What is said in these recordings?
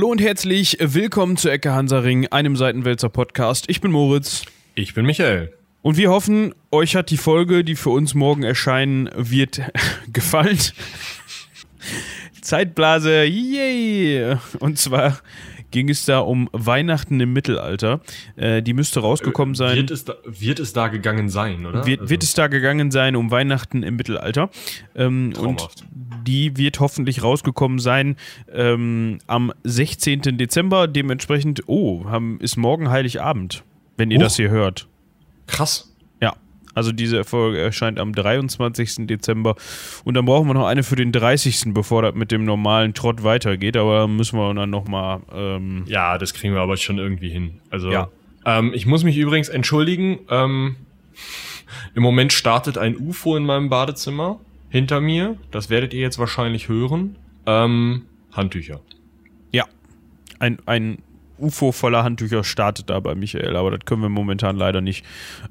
Hallo und herzlich willkommen zu Ecke Hansaring, einem Seitenwälzer Podcast. Ich bin Moritz. Ich bin Michael. Und wir hoffen, euch hat die Folge, die für uns morgen erscheinen wird, gefallen. Zeitblase, yay! Und zwar ging es da um Weihnachten im Mittelalter. Äh, die müsste rausgekommen sein. Wird es, da, wird es da gegangen sein, oder? Wird, Also, wird es da gegangen sein um Weihnachten im Mittelalter. Ähm, und die wird hoffentlich rausgekommen sein ähm, am 16. Dezember. Dementsprechend, oh, haben, ist morgen Heiligabend, wenn ihr Huch. das hier hört. krass. Also diese Folge erscheint am 23. Dezember. Und dann brauchen wir noch eine für den 30., bevor das mit dem normalen Trott weitergeht. Aber müssen wir dann nochmal. Ähm, Ja, das kriegen wir aber schon irgendwie hin. Also, Ja. ähm, ich muss mich übrigens entschuldigen. Ähm, Im Moment startet ein UFO in meinem Badezimmer hinter mir. Das werdet ihr jetzt wahrscheinlich hören. Ähm, Handtücher. ja, ein, ein UFO voller Handtücher startet da bei Michael. Aber das können wir momentan leider nicht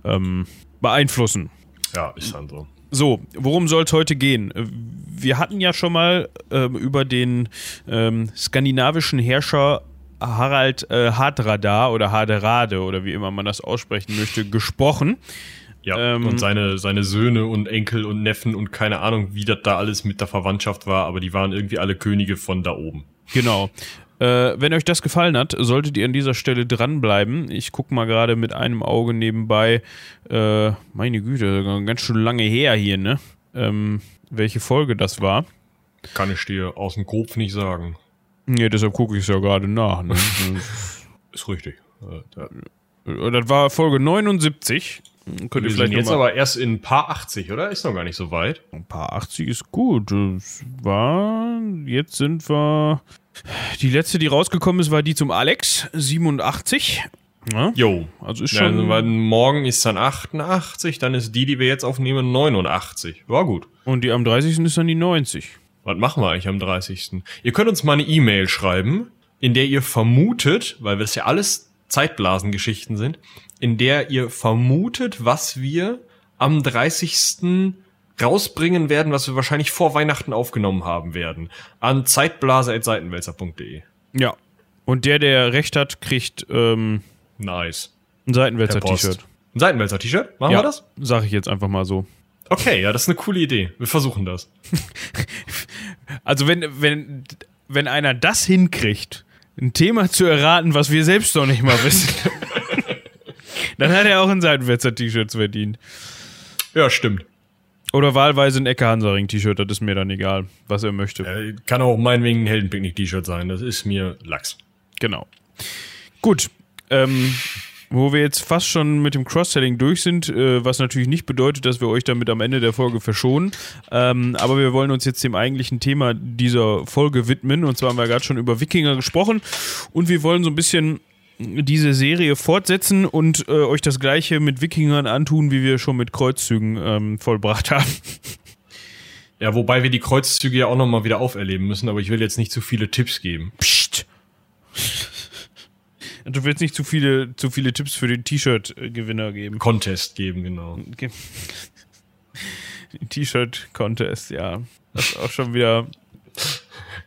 ähm, beeinflussen. Ja, ist dann so. So, worum soll es heute gehen? Äh, Wir hatten ja schon mal ähm, über den ähm, skandinavischen Herrscher Harald äh, Hardrada oder Harderade oder wie immer man das aussprechen möchte, gesprochen. Ja, Ähm, und seine, seine Söhne und Enkel und Neffen und keine Ahnung, wie das da alles mit der Verwandtschaft war, aber die waren irgendwie alle Könige von da oben. Genau. Äh, wenn euch das gefallen hat, solltet ihr an dieser Stelle dranbleiben. Ich gucke mal gerade mit einem Auge nebenbei. Äh, meine Güte, ganz schön lange her hier, ne? Ähm, welche Folge das war. Kann ich dir aus dem Kopf nicht sagen. Ja, deshalb gucke ich es ja gerade nach. Ne? Ist richtig. Äh, Äh, Das war Folge 79. Könnt ihr Wir vielleicht sind jetzt aber erst in paar 80, oder? Ist noch gar nicht so weit. ein paar 80 ist gut. Das war, jetzt sind wir, die letzte, die rausgekommen ist, war die zum Alex, 87. Ja, Jo. also ist Ja, schon, also, weil morgen ist dann 88, dann ist die, die wir jetzt aufnehmen, 89. War gut. und die am 30. ist dann die 90. Was machen wir eigentlich am 30.? Ihr könnt uns mal eine E-Mail schreiben, in der ihr vermutet, weil das ja alles Zeitblasengeschichten sind, in der ihr vermutet, was wir am 30. rausbringen werden, was wir wahrscheinlich vor Weihnachten aufgenommen haben werden. An zeitblase.seitenwälzer.de. Ja. Und der, der recht hat, kriegt ähm, Nice. ein. Seitenwälzer-T-Shirt. Ein Seitenwälzer-T-Shirt? Machen wir das? Sag ich jetzt einfach mal so. Okay, ja, das ist eine coole Idee. Wir versuchen das. Also wenn, wenn, wenn einer das hinkriegt, ein Thema zu erraten, was wir selbst noch nicht mal wissen, dann hat er auch ein Seitenwälzer-T-Shirt verdient. Ja, stimmt. Oder wahlweise ein Ecke Hansaring-T-Shirt, das ist mir dann egal, was er möchte. Äh, kann auch meinetwegen ein Heldenpicknick-T-Shirt sein. Das ist mir Lachs. Genau. Gut. Ähm, wo wir jetzt fast schon mit dem Cross-Selling durch sind, äh, was natürlich nicht bedeutet, dass wir euch damit am Ende der Folge verschonen. Ähm, aber wir wollen uns jetzt dem eigentlichen Thema dieser Folge widmen. Und zwar haben wir gerade schon über Wikinger gesprochen. Und wir wollen so ein bisschen diese Serie fortsetzen und äh, euch das gleiche mit Wikingern antun, wie wir schon mit Kreuzzügen ähm, vollbracht haben. Ja, wobei wir die Kreuzzüge ja auch nochmal wieder auferleben müssen, aber ich will jetzt nicht zu viele Tipps geben. Psst. Du willst nicht zu viele, zu viele Tipps für den T-Shirt-Gewinner geben. Contest geben, genau. Ge- T-Shirt-Contest, ja. Das ist auch schon wieder.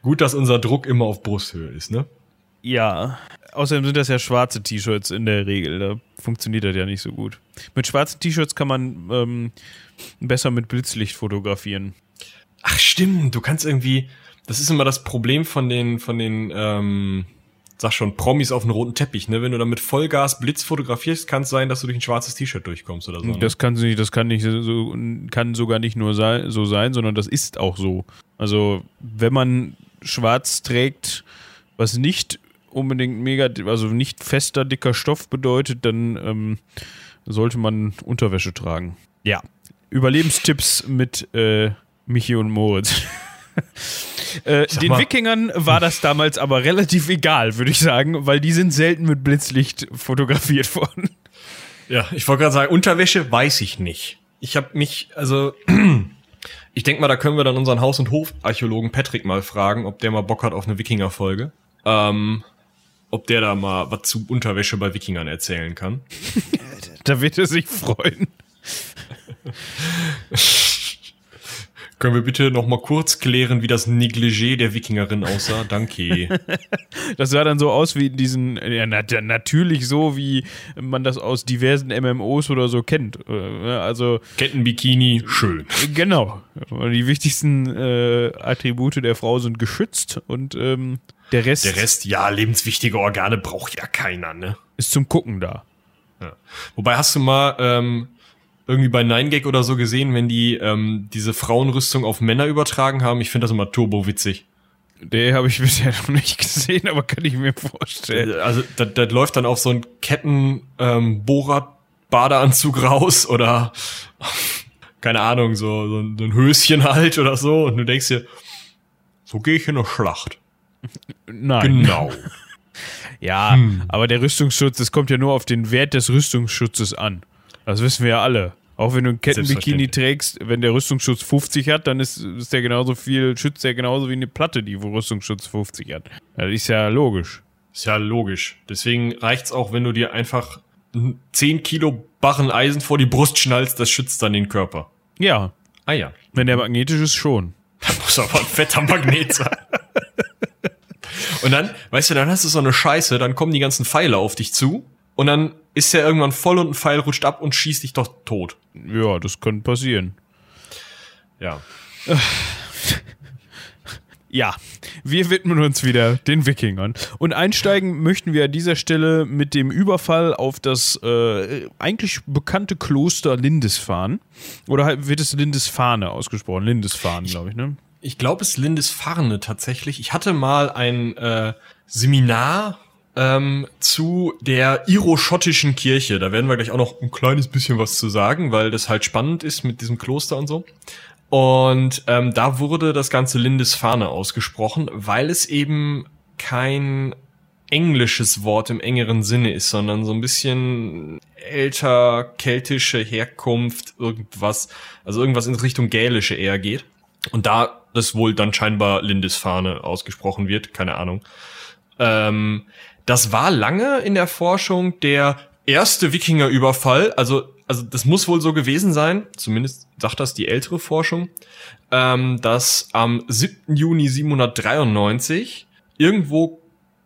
Gut, dass unser Druck immer auf Brusthöhe ist, ne? Ja. Außerdem sind das ja schwarze T-Shirts in der Regel. Da funktioniert das ja nicht so gut. Mit schwarzen T-Shirts kann man ähm, besser mit Blitzlicht fotografieren. Ach, stimmt. Du kannst irgendwie, das ist immer das Problem von den, von den, ähm, sag schon, Promis auf einem roten Teppich, ne? Wenn du da mit Vollgas Blitz fotografierst, kann es sein, dass du durch ein schwarzes T-Shirt durchkommst oder so. Ne? Das kann nicht, das kann nicht so, kann sogar nicht nur sei, so sein, sondern das ist auch so. Also wenn man schwarz trägt, was nicht unbedingt mega, also nicht fester dicker Stoff bedeutet, dann ähm, sollte man Unterwäsche tragen. Ja. Überlebenstipps mit äh, Michi und Moritz. äh, den mal- Wikingern war das damals aber relativ egal, würde ich sagen, weil die sind selten mit Blitzlicht fotografiert worden. Ja, ich wollte gerade sagen, Unterwäsche weiß ich nicht. Ich habe mich, also, ich denke mal, da können wir dann unseren Haus- und Hofarchäologen Patrick mal fragen, ob der mal Bock hat auf eine Wikinger-Folge. Ähm, ob der da mal was zu Unterwäsche bei Wikingern erzählen kann. Da wird er sich freuen. Können wir bitte noch mal kurz klären, wie das Negligé der Wikingerin aussah? Danke. Das sah dann so aus wie in diesen, ja, nat natürlich so, wie man das aus diversen MMOs oder so kennt. Äh, Also, Kettenbikini, schön. genau. Die wichtigsten äh, Attribute der Frau sind geschützt und ähm, der Rest, Der Rest, ja, lebenswichtige Organe braucht ja keiner, ne? ist zum Gucken da. Ja. Wobei hast du mal ähm, irgendwie bei 9gag oder so gesehen, wenn die ähm, diese Frauenrüstung auf Männer übertragen haben? Ich finde das immer turbo witzig. Der habe ich bisher noch nicht gesehen, aber kann ich mir vorstellen. Also das, das läuft dann auf so einen Ketten ähm, Bohrer Badeanzug raus oder keine Ahnung, so, so, ein- so ein Höschen halt oder so und du denkst dir, so gehe ich in eine Schlacht. Nein. Genau. Ja, aber der Rüstungsschutz, es kommt ja nur auf den Wert des Rüstungsschutzes an. Das wissen wir ja alle. Auch wenn du ein Kettenbikini trägst, wenn der Rüstungsschutz 50 hat, dann ist, ist der genauso viel, schützt der genauso wie eine Platte, die wo Rüstungsschutz 50 hat. Das ist ja logisch. Ist ja logisch. Deswegen reicht's auch, wenn du dir einfach 10 Kilo Barren Eisen vor die Brust schnallst, das schützt dann den Körper. Ja, Ah ja. wenn der magnetisch ist, schon. Da muss aber ein fetter Magnet sein. Und dann, weißt du, dann hast du so eine Scheiße, dann kommen die ganzen Pfeile auf dich zu und dann ist der irgendwann voll und ein Pfeil rutscht ab und schießt dich doch tot. Ja, das könnte passieren. Ja. Ja, wir widmen uns wieder den Wikingern. Und einsteigen möchten wir an dieser Stelle mit dem Überfall auf das äh, eigentlich bekannte Kloster Lindisfarne. Oder halt wird es Lindisfarne ausgesprochen? Lindisfarne, glaube ich, ne? Ich glaube, es ist Lindisfarne tatsächlich. Ich hatte mal ein äh, Seminar ähm, zu der iroschottischen Kirche. Da werden wir gleich auch noch ein kleines bisschen was zu sagen, weil das halt spannend ist mit diesem Kloster und so. Und ähm, da wurde das ganze Lindisfarne ausgesprochen, weil es eben kein englisches Wort im engeren Sinne ist, sondern so ein bisschen älter, keltische Herkunft, irgendwas, also irgendwas in Richtung gälische eher geht. Und da das wohl dann scheinbar Lindisfarne ausgesprochen wird, keine Ahnung. Ähm, das war lange in der Forschung der erste Wikingerüberfall, also also das muss wohl so gewesen sein, zumindest sagt das die ältere Forschung, ähm, dass am 7. Juni 793 irgendwo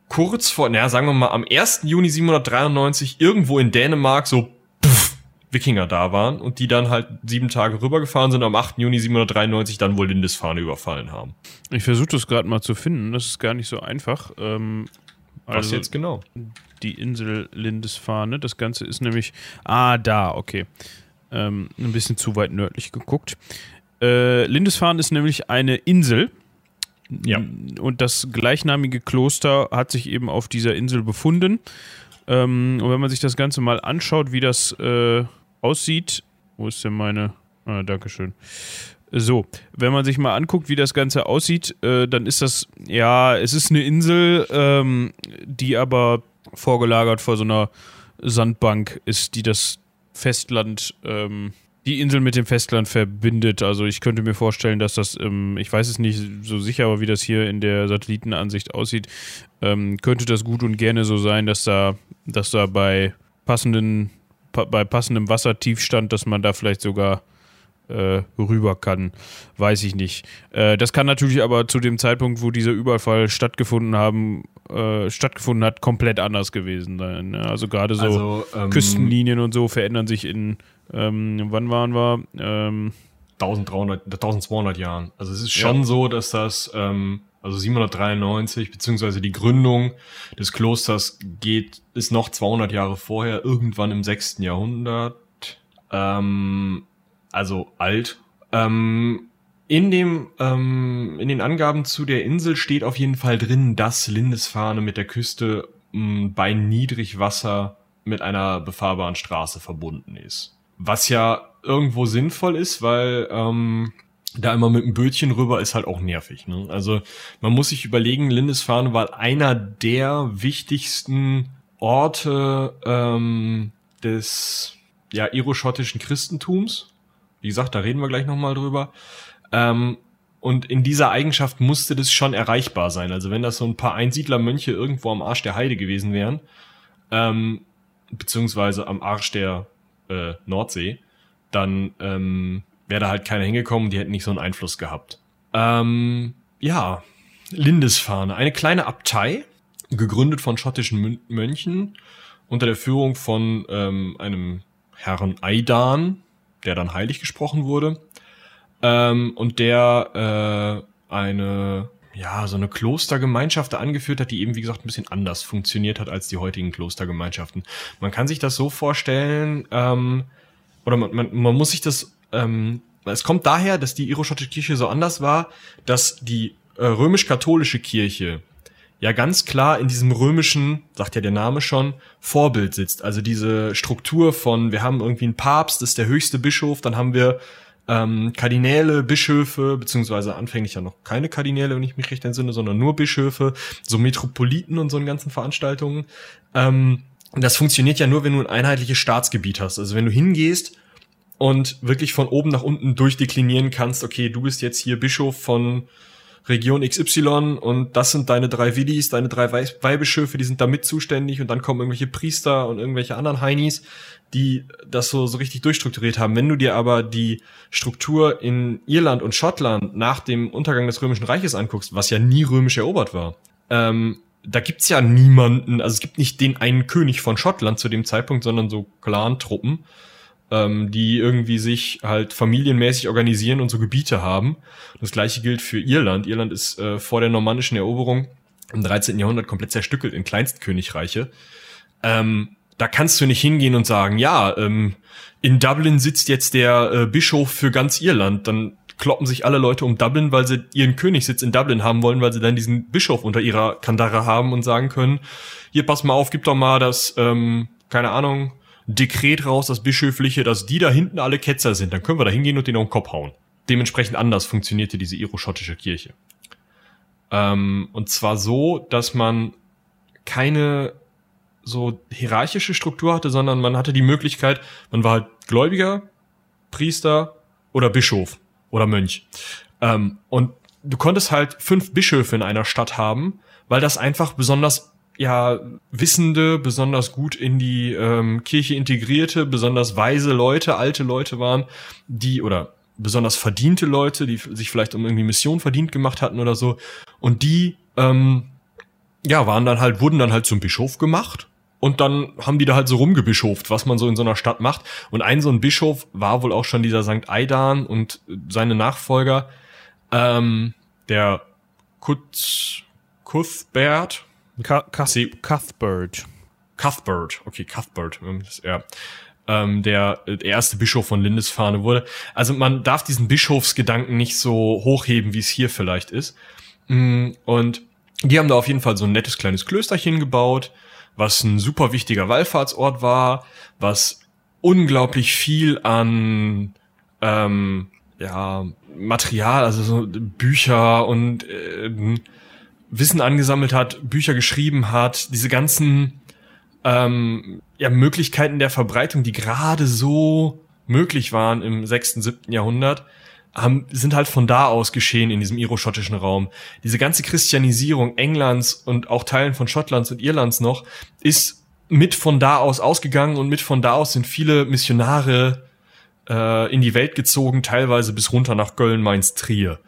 kurz vor, naja, sagen wir mal am 1. Juni 793 irgendwo in Dänemark so pff, Wikinger da waren und die dann halt sieben Tage rübergefahren sind am 8. Juni 793 dann wohl Lindisfarne überfallen haben. Ich versuche das gerade mal zu finden. Das ist gar nicht so einfach. Ähm, Was also jetzt genau? die Insel Lindisfarne. Das Ganze ist nämlich. Ah, da, okay. Ähm, ein bisschen zu weit nördlich geguckt. Äh, Lindisfarne ist nämlich eine Insel. Ja. Und das gleichnamige Kloster hat sich eben auf dieser Insel befunden. Ähm, und wenn man sich das Ganze mal anschaut, wie das äh, aussieht. Wo ist denn meine. Ah, Dankeschön. So, wenn man sich mal anguckt, wie das Ganze aussieht, äh, dann ist das, ja, es ist eine Insel, ähm, die aber vorgelagert vor so einer Sandbank ist, die das Festland, ähm, die Insel mit dem Festland verbindet. Also ich könnte mir vorstellen, dass das, ähm, ich weiß es nicht so sicher, aber wie das hier in der Satellitenansicht aussieht, ähm, könnte das gut und gerne so sein, dass da, dass da bei passenden, pa bei passendem Wassertiefstand, dass man da vielleicht sogar äh, rüber kann, weiß ich nicht. Äh, das kann natürlich aber zu dem Zeitpunkt, wo dieser Überfall stattgefunden haben, äh, stattgefunden hat, komplett anders gewesen sein. ne? Also gerade so Also, ähm, Küstenlinien und so verändern sich in, ähm, wann waren wir? Ähm, 1300, 1200 Jahren. Also es ist schon so, dass das, ähm, also 793, beziehungsweise die Gründung des Klosters geht, ist noch 200 Jahre vorher, irgendwann im 6. Jahrhundert, ähm, also alt. Ähm, in dem, ähm, in den Angaben zu der Insel steht auf jeden Fall drin, dass Lindisfarne mit der Küste mh, bei Niedrigwasser mit einer befahrbaren Straße verbunden ist. Was ja irgendwo sinnvoll ist, weil ähm, da immer mit dem Bötchen rüber ist halt auch nervig. Ne? Also man muss sich überlegen, Lindisfarne war einer der wichtigsten Orte ähm, des ja iroschottischen Christentums. Wie gesagt, da reden wir gleich nochmal drüber. Ähm, und in dieser Eigenschaft musste das schon erreichbar sein. Also wenn das so ein paar Einsiedlermönche irgendwo am Arsch der Heide gewesen wären, ähm, beziehungsweise am Arsch der äh, Nordsee, dann ähm, wäre da halt keiner hingekommen, die hätten nicht so einen Einfluss gehabt. Ähm, ja, Lindisfahne, eine kleine Abtei, gegründet von schottischen Mönchen unter der Führung von ähm, einem Herrn Aidan, der dann heilig gesprochen wurde, ähm, und der äh, eine ja, so eine Klostergemeinschaft angeführt hat, die eben, wie gesagt, ein bisschen anders funktioniert hat als die heutigen Klostergemeinschaften. Man kann sich das so vorstellen, ähm, oder man, man, man muss sich das, ähm, es kommt daher, dass die iroschottische Kirche so anders war, dass die äh, römisch-katholische Kirche ja ganz klar in diesem römischen, sagt ja der Name schon, Vorbild sitzt. Also diese Struktur von, wir haben irgendwie einen Papst, das ist der höchste Bischof, dann haben wir ähm, Kardinäle, Bischöfe, beziehungsweise anfänglich ja noch keine Kardinäle, wenn ich mich recht entsinne, sondern nur Bischöfe, so Metropoliten und so in ganzen Veranstaltungen. Ähm, das funktioniert ja nur, wenn du ein einheitliches Staatsgebiet hast. Also wenn du hingehst und wirklich von oben nach unten durchdeklinieren kannst, okay, du bist jetzt hier Bischof von Region XY und das sind deine drei Willis, deine drei Weihbischöfe, die sind damit zuständig und dann kommen irgendwelche Priester und irgendwelche anderen Heinis, die das so, so richtig durchstrukturiert haben. Wenn du dir aber die Struktur in Irland und Schottland nach dem Untergang des Römischen Reiches anguckst, was ja nie römisch erobert war, ähm, da gibt's ja niemanden, also es gibt nicht den einen König von Schottland zu dem Zeitpunkt, sondern so Clan-Truppen ähm, die irgendwie sich halt familienmäßig organisieren und so Gebiete haben. Das gleiche gilt für Irland. Irland ist äh, vor der normannischen Eroberung im 13. Jahrhundert komplett zerstückelt in Kleinstkönigreiche. Ähm, da kannst du nicht hingehen und sagen, ja, ähm, in Dublin sitzt jetzt der äh, Bischof für ganz Irland. Dann kloppen sich alle Leute um Dublin, weil sie ihren Königssitz in Dublin haben wollen, weil sie dann diesen Bischof unter ihrer Kandare haben und sagen können, hier pass mal auf, gib doch mal das, ähm, keine Ahnung, Dekret raus, das Bischöfliche, dass die da hinten alle Ketzer sind. Dann können wir da hingehen und den auf den Kopf hauen. Dementsprechend anders funktionierte diese iroschottische Kirche. Ähm, und zwar so, dass man keine so hierarchische Struktur hatte, sondern man hatte die Möglichkeit, man war halt Gläubiger, Priester oder Bischof oder Mönch. Ähm, und du konntest halt fünf Bischöfe in einer Stadt haben, weil das einfach besonders ja wissende, besonders gut in die ähm, Kirche integrierte, besonders weise Leute, alte Leute waren, die oder besonders verdiente Leute, die sich vielleicht um irgendwie Mission verdient gemacht hatten oder so, und die ähm, ja waren dann halt wurden dann halt zum Bischof gemacht und dann haben die da halt so rumgebischoft, was man so in so einer Stadt macht. Und ein so ein Bischof war wohl auch schon dieser Sankt Aidan und seine Nachfolger, ähm, der Kutz, Cuthbert, Cuthbert. Cuthbert, okay, Cuthbert, ja. Ähm, der, der erste Bischof von Lindisfarne wurde. Also man darf diesen Bischofsgedanken nicht so hochheben, wie es hier vielleicht ist. Mm, und die haben da auf jeden Fall so ein nettes kleines Klösterchen gebaut, was ein super wichtiger Wallfahrtsort war, was unglaublich viel an ähm, ja, Material, also so Bücher und äh, Wissen angesammelt hat, Bücher geschrieben hat, diese ganzen ähm, ja, Möglichkeiten der Verbreitung, die gerade so möglich waren im sechsten, siebten Jahrhundert, haben, sind halt von da aus geschehen in diesem iroschottischen Raum. Diese ganze Christianisierung Englands und auch Teilen von Schottlands und Irlands noch ist mit von da aus ausgegangen und mit von da aus sind viele Missionare äh, in die Welt gezogen, teilweise bis runter nach Köln, Mainz, Trier.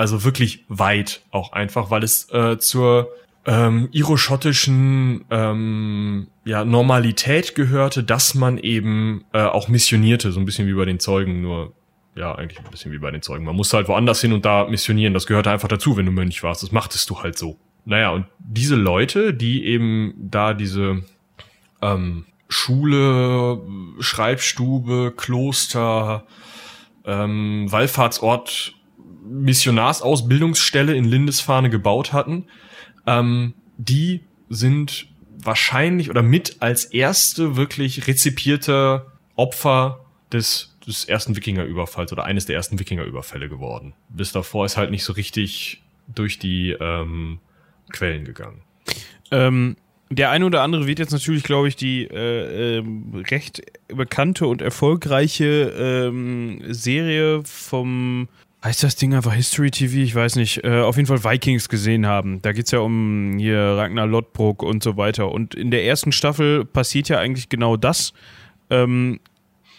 Also wirklich weit auch einfach, weil es äh, zur ähm, iroschottischen ähm, ja, Normalität gehörte, dass man eben äh, auch missionierte, so ein bisschen wie bei den Zeugen, nur ja, eigentlich ein bisschen wie bei den Zeugen. Man musste halt woanders hin und da missionieren. Das gehörte einfach dazu, wenn du Mönch warst. Das machtest du halt so. Naja, und diese Leute, die eben da diese ähm, Schule, Schreibstube, Kloster, ähm, Wallfahrtsort Missionarsausbildungsstelle in Lindisfarne gebaut hatten, ähm, die sind wahrscheinlich oder mit als erste wirklich rezipierte Opfer des, des ersten Wikingerüberfalls oder eines der ersten Wikingerüberfälle geworden. Bis davor ist halt nicht so richtig durch die ähm, Quellen gegangen. Ähm, der eine oder andere wird jetzt natürlich, glaube ich, die äh, äh, recht bekannte und erfolgreiche ähm, Serie vom Heißt das Ding einfach History TV? Ich weiß nicht. Äh, auf jeden Fall Vikings gesehen haben. Da geht es ja um hier Ragnar Lodbrok und so weiter. Und in der ersten Staffel passiert ja eigentlich genau das. Ähm,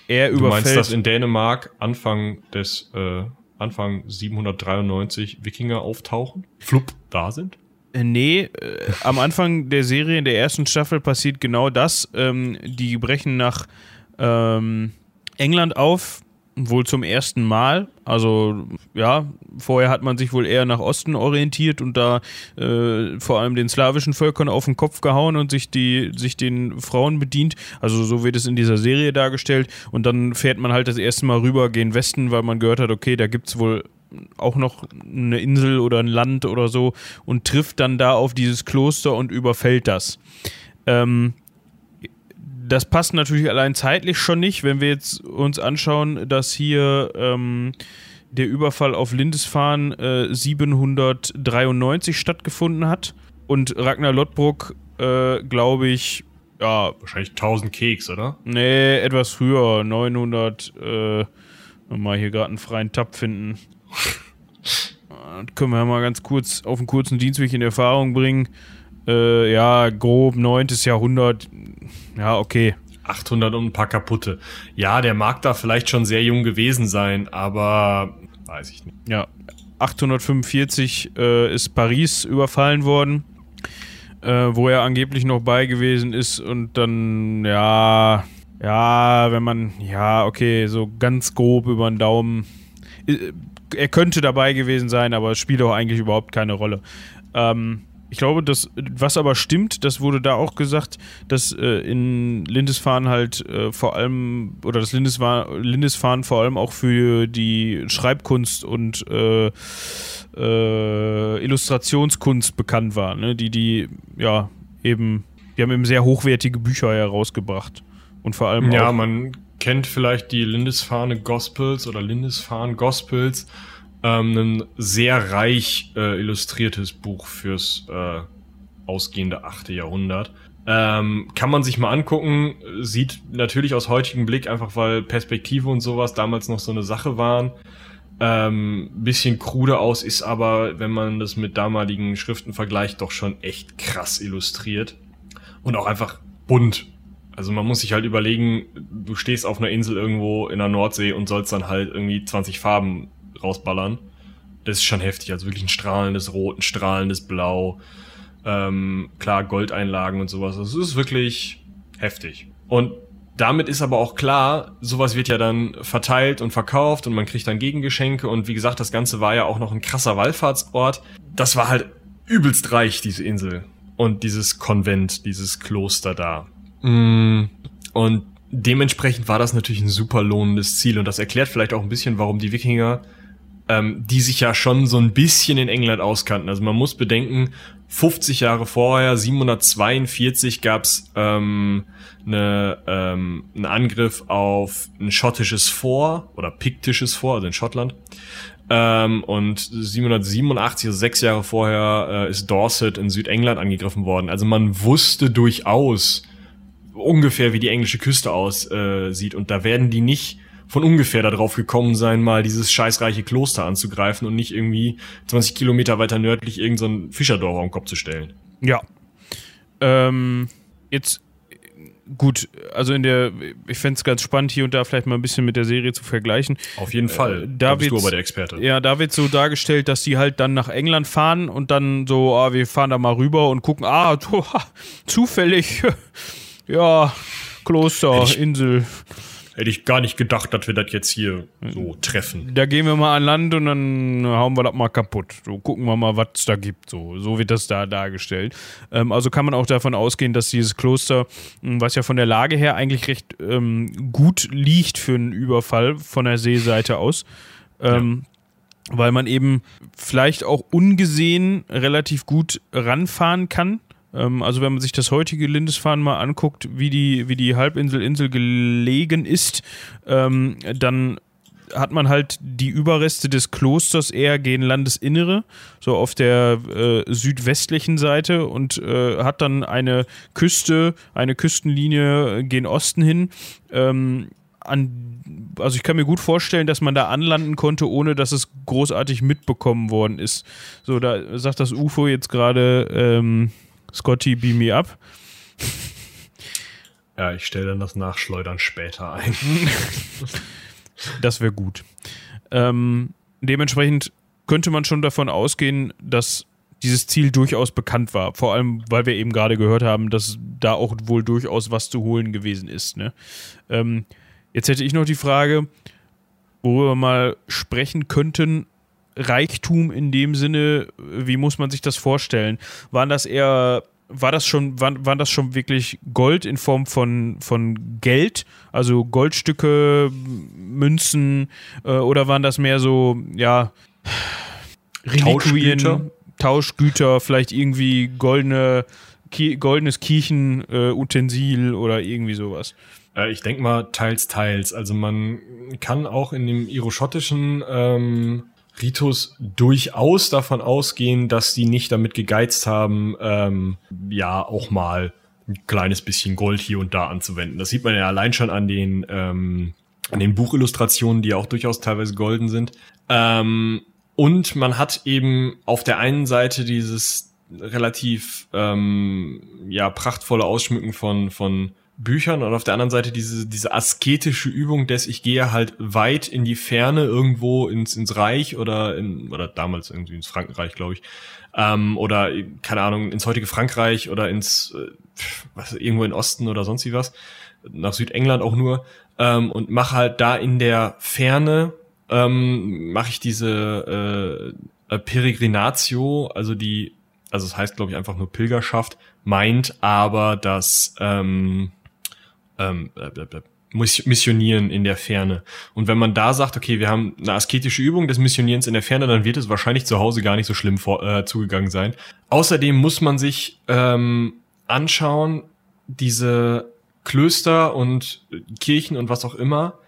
er Du überfällt. meinst, dass in Dänemark Anfang des äh, Anfang 793 Wikinger auftauchen? Flupp da sind? Äh, Nee, äh, am Anfang der Serie, in der ersten Staffel, passiert genau das. Ähm, die brechen nach ähm, England auf, wohl zum ersten Mal. Also, ja, vorher hat man sich wohl eher nach Osten orientiert und da äh, vor allem den slawischen Völkern auf den Kopf gehauen und sich, die, sich den Frauen bedient. Also, so wird es in dieser Serie dargestellt. Und dann fährt man halt das erste Mal rüber gen Westen, weil man gehört hat, okay, da gibt es wohl auch noch eine Insel oder ein Land oder so und trifft dann da auf dieses Kloster und überfällt das. Ähm, das passt natürlich allein zeitlich schon nicht, wenn wir jetzt uns anschauen, dass hier ähm, der Überfall auf Lindisfarne äh, 793 stattgefunden hat und Ragnar Lothbrok, äh, glaube ich, ja, Wahrscheinlich 1000 Keks, oder? nee, etwas früher, 900, äh, mal hier gerade einen freien Tab finden. Das können wir mal ganz kurz auf einen kurzen Dienstweg in Erfahrung bringen. Äh, ja, grob 9. Jahrhundert. Ja, okay. 800 und ein paar kaputte. Ja, der mag da vielleicht schon sehr jung gewesen sein, aber weiß ich nicht. Ja, 845 äh, ist Paris überfallen worden, äh, wo er angeblich noch bei gewesen ist und dann, ja, ja, wenn man, ja, okay, so ganz grob über den Daumen. äh, Er könnte dabei gewesen sein, aber es spielt auch eigentlich überhaupt keine Rolle. Ähm, ich glaube, das, was aber stimmt, das wurde da auch gesagt, dass äh, in Lindisfarne halt äh, vor allem, oder das Lindisfarne, Lindisfarne vor allem auch für die Schreibkunst und äh, äh, Illustrationskunst bekannt war. Ne? Die, die, ja, eben, die haben eben sehr hochwertige Bücher herausgebracht. Und vor allem Ja, auch, man kennt vielleicht die Lindisfarne Gospels oder Lindisfarne Gospels. Ähm, ein sehr reich äh, illustriertes Buch fürs äh, ausgehende 8. Jahrhundert. Ähm, kann man sich mal angucken, sieht natürlich aus heutigem Blick, einfach weil Perspektive und sowas damals noch so eine Sache waren, ähm, bisschen krude aus, ist aber, wenn man das mit damaligen Schriften vergleicht, doch schon echt krass illustriert. Und auch einfach bunt. Also man muss sich halt überlegen, du stehst auf einer Insel irgendwo in der Nordsee und sollst dann halt irgendwie 20 Farben rausballern. Das ist schon heftig. Also wirklich ein strahlendes Rot, ein strahlendes Blau. Ähm, klar, Goldeinlagen und sowas. Das ist wirklich heftig. Und damit ist aber auch klar, sowas wird ja dann verteilt und verkauft und man kriegt dann Gegengeschenke und wie gesagt, das Ganze war ja auch noch ein krasser Wallfahrtsort. Das war halt übelst reich, diese Insel. Und dieses Konvent, dieses Kloster da. Mm, Und dementsprechend war das natürlich ein super lohnendes Ziel und das erklärt vielleicht auch ein bisschen, warum die Wikinger, ähm, die sich ja schon so ein bisschen in England auskannten. Also man muss bedenken, 50 Jahre vorher, 742, gab's ähm, eine, ähm, einen Angriff auf ein schottisches Fort oder piktisches Fort, also in Schottland. Ähm, und 787, also sechs Jahre vorher, äh, ist Dorset in Südengland angegriffen worden. Also man wusste durchaus ungefähr, wie die englische Küste aussieht. Äh, und da werden die nicht von ungefähr darauf gekommen sein, mal dieses scheißreiche Kloster anzugreifen und nicht irgendwie 20 Kilometer weiter nördlich irgendein so Fischerdorf auf den Kopf zu stellen. Ja. Ähm, jetzt, gut, also in der, ich fände es ganz spannend, hier und da vielleicht mal ein bisschen mit der Serie zu vergleichen. Auf jeden Fall. Äh, da bist du aber der Experte. Ja, da wird so dargestellt, dass die halt dann nach England fahren und dann so, ah, wir fahren da mal rüber und gucken, ah, zufällig, ja, Kloster, ich- Insel. Hätte ich gar nicht gedacht, dass wir das jetzt hier so treffen. Da gehen wir mal an Land und dann hauen wir das mal kaputt. So gucken wir mal, was es da gibt. So, so wird das da dargestellt. Ähm, also kann man auch davon ausgehen, dass dieses Kloster, mh, was ja von der Lage her eigentlich recht ähm, gut liegt für einen Überfall von der Seeseite aus, ähm, weil man eben vielleicht auch ungesehen relativ gut ranfahren kann. Ähm, also wenn man sich das heutige Lindisfarne mal anguckt, wie die, wie die Halbinsel Insel gelegen ist, ähm, dann hat man halt die Überreste des Klosters eher gegen Landesinnere, so auf der äh, südwestlichen Seite und äh, hat dann eine Küste, eine Küstenlinie gen Osten hin. Ähm, an, also ich kann mir gut vorstellen, dass man da anlanden konnte, ohne dass es großartig mitbekommen worden ist. So, da sagt das UFO jetzt gerade, ähm, Scotty, beam me up. Ja, ich stelle dann das Nachschleudern später ein. das wäre gut. Ähm, dementsprechend könnte man schon davon ausgehen, dass dieses Ziel durchaus bekannt war. Vor allem, weil wir eben gerade gehört haben, dass da auch wohl durchaus was zu holen gewesen ist. Ne? Ähm, jetzt hätte ich noch die Frage, worüber wir mal sprechen könnten. Reichtum in dem Sinne, wie muss man sich das vorstellen? Waren das eher war das schon, waren, waren das schon wirklich Gold in Form von, von Geld, also Goldstücke, Münzen, äh, oder waren das mehr so, ja, Reliquien, Tauschgüter, Tauschgüter vielleicht irgendwie goldene, Ki goldenes Kiechenutensil äh, oder irgendwie sowas? Äh, ich denke mal teils, teils. Also man kann auch in dem iroschottischen ähm, Ritus durchaus davon ausgehen, dass die nicht damit gegeizt haben, ähm, ja, auch mal ein kleines bisschen Gold hier und da anzuwenden. Das sieht man ja allein schon an den, ähm, an den Buchillustrationen, die ja auch durchaus teilweise golden sind. Ähm, und man hat eben auf der einen Seite dieses relativ ähm, ja prachtvolle Ausschmücken von von Büchern und auf der anderen Seite diese, diese asketische Übung des, ich gehe halt weit in die Ferne irgendwo ins, ins Reich oder in, oder damals irgendwie ins Frankenreich, glaube ich, ähm, oder, keine Ahnung, ins heutige Frankreich oder ins, äh, was, irgendwo in Osten oder sonst wie was, nach Südengland auch nur, ähm, und mache halt da in der Ferne, ähm, mache ich diese äh, Peregrinatio, also die, also es das heißt, glaube ich, einfach nur Pilgerschaft, meint aber, dass ähm, ähm, missionieren in der Ferne. Und wenn man da sagt, okay, wir haben eine asketische Übung des Missionierens in der Ferne, dann wird es wahrscheinlich zu Hause gar nicht so schlimm vor, äh, zugegangen sein. Außerdem muss man sich ähm, anschauen, diese Klöster und Kirchen und was auch immer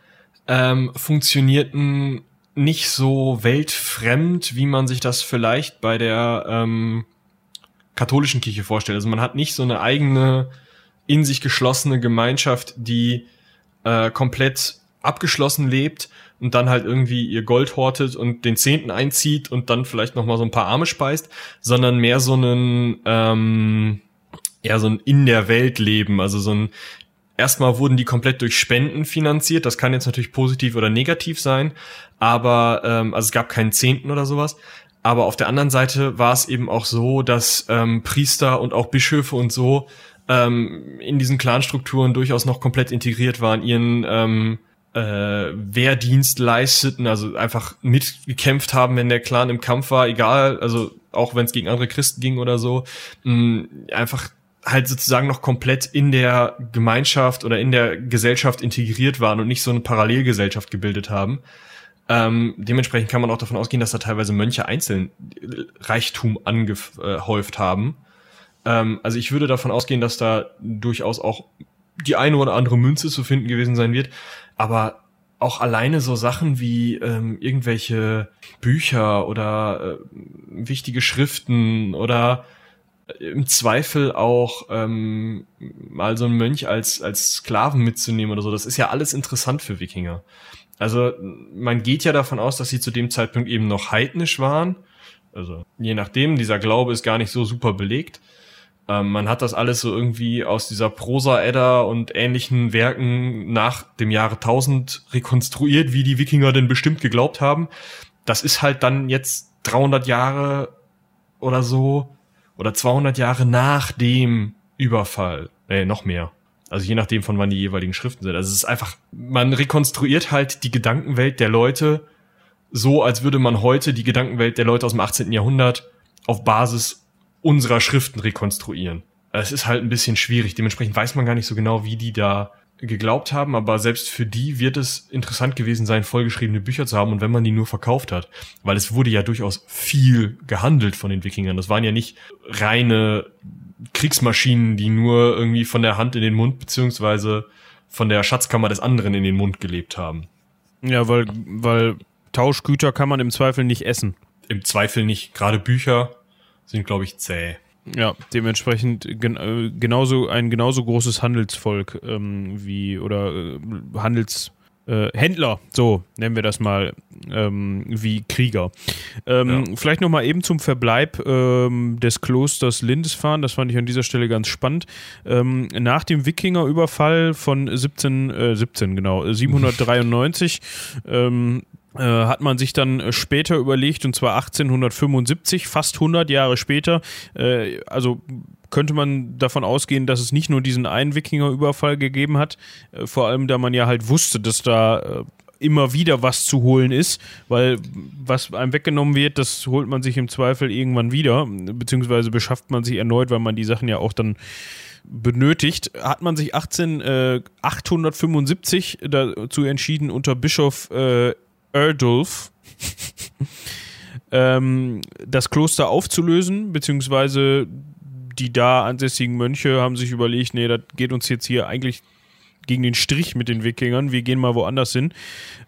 ähm, funktionierten nicht so weltfremd, wie man sich das vielleicht bei der ähm, katholischen Kirche vorstellt. Also man hat nicht so eine eigene in sich geschlossene Gemeinschaft, die äh, komplett abgeschlossen lebt und dann halt irgendwie ihr Gold hortet und den Zehnten einzieht und dann vielleicht noch mal so ein paar Arme speist, sondern mehr so einen ähm, ja so ein in der Welt leben, also so ein erstmal wurden die komplett durch Spenden finanziert, das kann jetzt natürlich positiv oder negativ sein, aber ähm, also es gab keinen Zehnten oder sowas, aber auf der anderen Seite war es eben auch so, dass ähm, Priester und auch Bischöfe und so ähm, in diesen Clanstrukturen durchaus noch komplett integriert waren, ihren ähm, äh, Wehrdienst leisteten, also einfach mitgekämpft haben, wenn der Clan im Kampf war, egal, also auch wenn es gegen andere Christen ging oder so, mh, einfach halt sozusagen noch komplett in der Gemeinschaft oder in der Gesellschaft integriert waren und nicht so eine Parallelgesellschaft gebildet haben. Ähm, dementsprechend kann man auch davon ausgehen, dass da teilweise Mönche einzeln Reichtum angehäuft haben ähm, also ich würde davon ausgehen, dass da durchaus auch die eine oder andere Münze zu finden gewesen sein wird. Aber auch alleine so Sachen wie ähm, irgendwelche Bücher oder äh, wichtige Schriften oder äh, im Zweifel auch ähm, mal so einen Mönch als, als Sklaven mitzunehmen oder so. Das ist ja alles interessant für Wikinger. Also man geht ja davon aus, dass sie zu dem Zeitpunkt eben noch heidnisch waren. Also je nachdem, dieser Glaube ist gar nicht so super belegt. Ähm, man hat das alles so irgendwie aus dieser Prosa-Edda und ähnlichen Werken nach dem Jahre 1000 rekonstruiert, wie die Wikinger denn bestimmt geglaubt haben. Das ist halt dann jetzt 300 Jahre oder so oder 200 Jahre nach dem Überfall. Nee, noch mehr. Also je nachdem, von wann die jeweiligen Schriften sind. Also es ist einfach, man rekonstruiert halt die Gedankenwelt der Leute so, als würde man heute die Gedankenwelt der Leute aus dem 18. Jahrhundert auf Basis unserer Schriften rekonstruieren. Es ist halt ein bisschen schwierig. Dementsprechend weiß man gar nicht so genau, wie die da geglaubt haben, aber selbst für die wird es interessant gewesen sein, vollgeschriebene Bücher zu haben und wenn man die nur verkauft hat, weil es wurde ja durchaus viel gehandelt von den Wikingern. Das waren ja nicht reine Kriegsmaschinen, die nur irgendwie von der Hand in den Mund beziehungsweise von der Schatzkammer des anderen in den Mund gelebt haben. Ja, weil, weil Tauschgüter kann man im Zweifel nicht essen. Im Zweifel nicht. Gerade Bücher sind, glaube ich, zäh. Ja, dementsprechend gen äh, genauso ein genauso großes Handelsvolk ähm, wie oder äh, Handels äh, so nennen wir das mal, ähm, wie Krieger. Ähm, ja. Vielleicht nochmal eben zum Verbleib ähm, des Klosters Lindisfarne, das fand ich an dieser Stelle ganz spannend. Ähm, nach dem Wikingerüberfall von 17, äh, 17 genau, 793 ähm, äh, hat man sich dann später überlegt, und zwar 1875, fast 100 Jahre später, äh, also könnte man davon ausgehen, dass es nicht nur diesen einen Wikingerüberfall gegeben hat, äh, vor allem da man ja halt wusste, dass da äh, immer wieder was zu holen ist, weil was einem weggenommen wird, das holt man sich im Zweifel irgendwann wieder, beziehungsweise beschafft man sich erneut, weil man die Sachen ja auch dann benötigt, hat man sich 18, äh, 875 dazu entschieden, unter Bischof äh, Erdulf ähm, das Kloster aufzulösen, beziehungsweise die da ansässigen Mönche haben sich überlegt, nee, das geht uns jetzt hier eigentlich gegen den Strich mit den Wikingern, wir gehen mal woanders hin.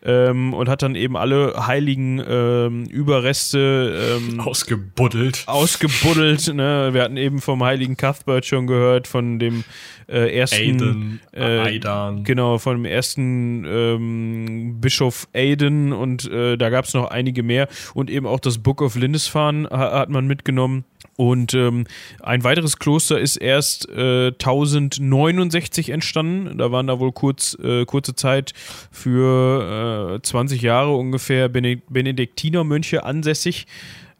Ähm, und hat dann eben alle heiligen ähm, Überreste ähm, ausgebuddelt. Ausgebuddelt. Ne? Wir hatten eben vom heiligen Cuthbert schon gehört, von dem äh, ersten Aiden, äh, Aidan. Genau, von dem ersten ähm, Bischof Aiden und äh, da gab es noch einige mehr. Und eben auch das Book of Lindisfarne hat man mitgenommen. Und ähm, ein weiteres Kloster ist erst äh, 1069 entstanden. Da waren da wohl kurz, äh, kurze Zeit für äh, 20 Jahre ungefähr Benediktinermönche ansässig.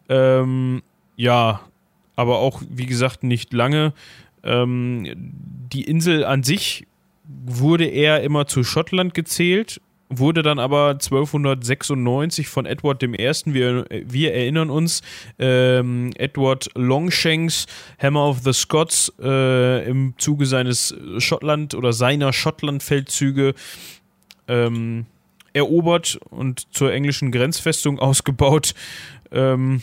Ähm, ja, aber auch, wie gesagt, nicht lange. Ähm, die Insel an sich wurde eher immer zu Schottland gezählt wurde dann aber 1296 von Edward I., wir, wir erinnern uns, ähm, Edward Longshanks, Hammer of the Scots, äh, im Zuge seines Schottland- oder seiner Schottlandfeldzüge ähm, erobert und zur englischen Grenzfestung ausgebaut. Ähm,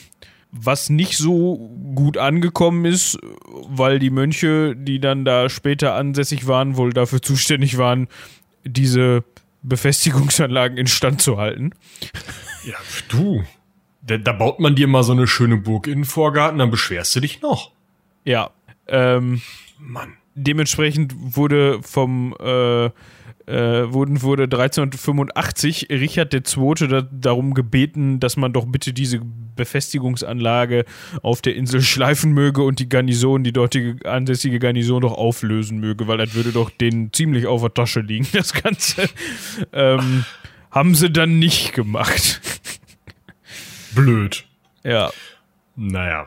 was nicht so gut angekommen ist, weil die Mönche, die dann da später ansässig waren, wohl dafür zuständig waren, diese Befestigungsanlagen instand zu halten. Ja, du. Da, da, baut man dir mal so eine schöne Burg in den Vorgarten, dann beschwerst du dich noch. Ja. Ähm, Mann. Dementsprechend wurde vom äh, äh, wurden, wurde 1385 Richard II. Da, darum gebeten, dass man doch bitte diese Befestigungsanlage auf der Insel schleifen möge und die Garnison, die dortige ansässige Garnison doch auflösen möge, weil das würde doch denen ziemlich auf der Tasche liegen, das Ganze. Ähm, haben sie dann nicht gemacht. Blöd. Ja. Naja.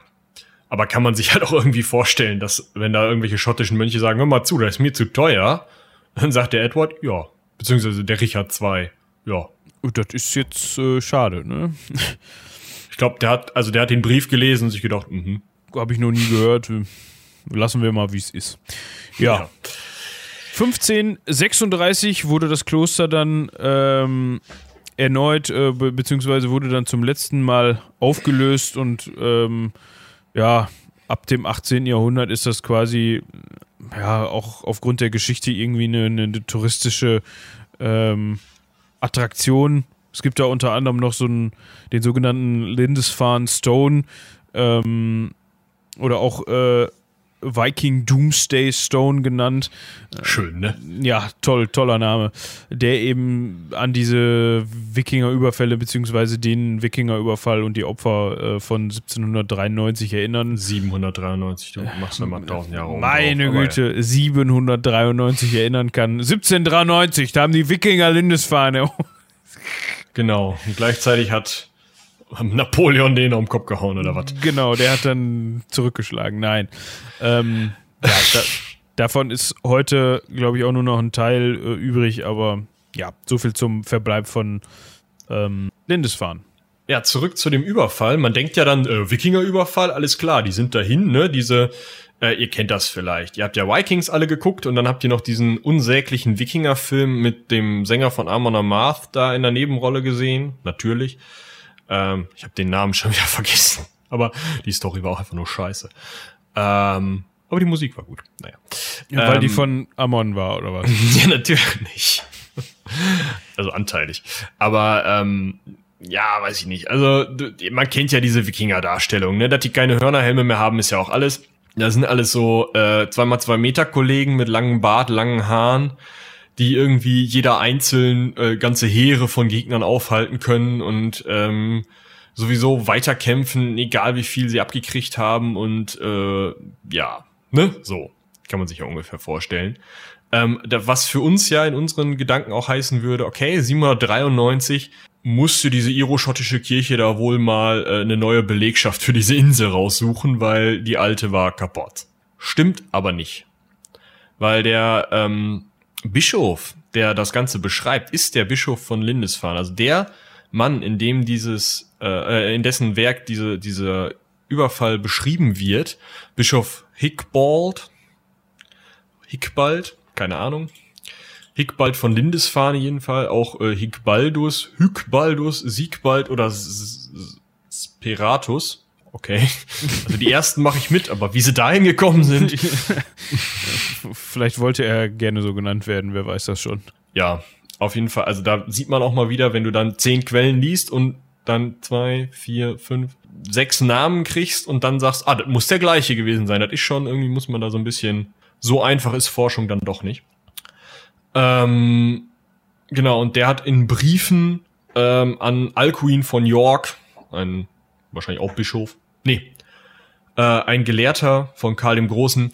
Aber kann man sich halt auch irgendwie vorstellen, dass, wenn da irgendwelche schottischen Mönche sagen, hör mal zu, das ist mir zu teuer, dann sagt der Edward, ja. Beziehungsweise der Richard II, ja. Das ist jetzt äh, schade, ne? Ich glaube, der hat, also der hat den Brief gelesen und sich gedacht, mhm. Habe ich noch nie gehört. Lassen wir mal, wie es ist. Ja. ja. 1536 wurde das Kloster dann ähm, erneut, äh, be beziehungsweise wurde dann zum letzten Mal aufgelöst und ähm, ja, ab dem 18. Jahrhundert ist das quasi ja auch aufgrund der Geschichte irgendwie eine, eine touristische ähm, Attraktion. Es gibt da unter anderem noch so einen, den sogenannten Lindisfarne Stone ähm, oder auch äh, Viking Doomsday Stone genannt. Schön, ne? Ja, toll, toller Name. Der eben an diese Wikingerüberfälle beziehungsweise den Wikingerüberfall und die Opfer äh, von 1793 erinnern. 793, du machst ja mal 1000 Jahre um. Meine drauf, Güte, ja. 793 erinnern kann. 1793, da haben die Wikinger Lindisfarne. genau, und gleichzeitig hat Napoleon den um den Kopf gehauen oder was? Genau, der hat dann zurückgeschlagen. Nein. Ähm, ja, da, davon ist heute, glaube ich, auch nur noch ein Teil äh, übrig, aber ja, so viel zum Verbleib von ähm, Lindisfarne. Ja, zurück zu dem Überfall. Man denkt ja dann, äh, Wikinger-Überfall, alles klar, die sind dahin, ne? Diese, äh, ihr kennt das vielleicht. Ihr habt ja Vikings alle geguckt und dann habt ihr noch diesen unsäglichen Wikinger-Film mit dem Sänger von Amon Amarth da in der Nebenrolle gesehen. Natürlich. Ähm, ich habe den Namen schon wieder vergessen. Aber die Story war auch einfach nur scheiße. Ähm, aber die Musik war gut. Naja. Ja, weil ähm, die von Amon war, oder was? ja, natürlich nicht. also anteilig. Aber ähm, ja, weiß ich nicht. Also man kennt ja diese Wikinger-Darstellung, ne? Dass die keine Hörnerhelme mehr haben, ist ja auch alles. Das sind alles so äh, 2x2 Meter Kollegen mit langem Bart, langen Haaren, die irgendwie jeder einzeln äh, ganze Heere von Gegnern aufhalten können und ähm, sowieso weiterkämpfen, egal wie viel sie abgekriegt haben und äh, ja, ne, so kann man sich ja ungefähr vorstellen. Ähm, da, was für uns ja in unseren Gedanken auch heißen würde, okay, 793 musste diese iroschottische Kirche da wohl mal äh, eine neue Belegschaft für diese Insel raussuchen, weil die alte war kaputt. Stimmt aber nicht. Weil der ähm, Bischof, der das Ganze beschreibt, ist der Bischof von Lindisfarne. Also der Mann, in dem dieses, äh, in dessen Werk diese, dieser Überfall beschrieben wird, Bischof Hickbald, Hickbald, keine Ahnung, Hickbald von Lindisfarne jedenfalls, auch äh, Hickbaldus, Hykbaldus, Siegbald oder Speratus. Okay. Also die ersten mache ich mit, aber wie sie dahin gekommen sind. Vielleicht wollte er gerne so genannt werden, wer weiß das schon. Ja, auf jeden Fall. Also da sieht man auch mal wieder, wenn du dann zehn Quellen liest und dann zwei, vier, fünf, sechs Namen kriegst und dann sagst, ah, das muss der gleiche gewesen sein. Das ist schon, irgendwie muss man da so ein bisschen, so einfach ist Forschung dann doch nicht. Ähm, genau, und der hat in Briefen ähm, an Alcuin von York, ein wahrscheinlich auch Bischof, nee, äh, ein Gelehrter von Karl dem Großen,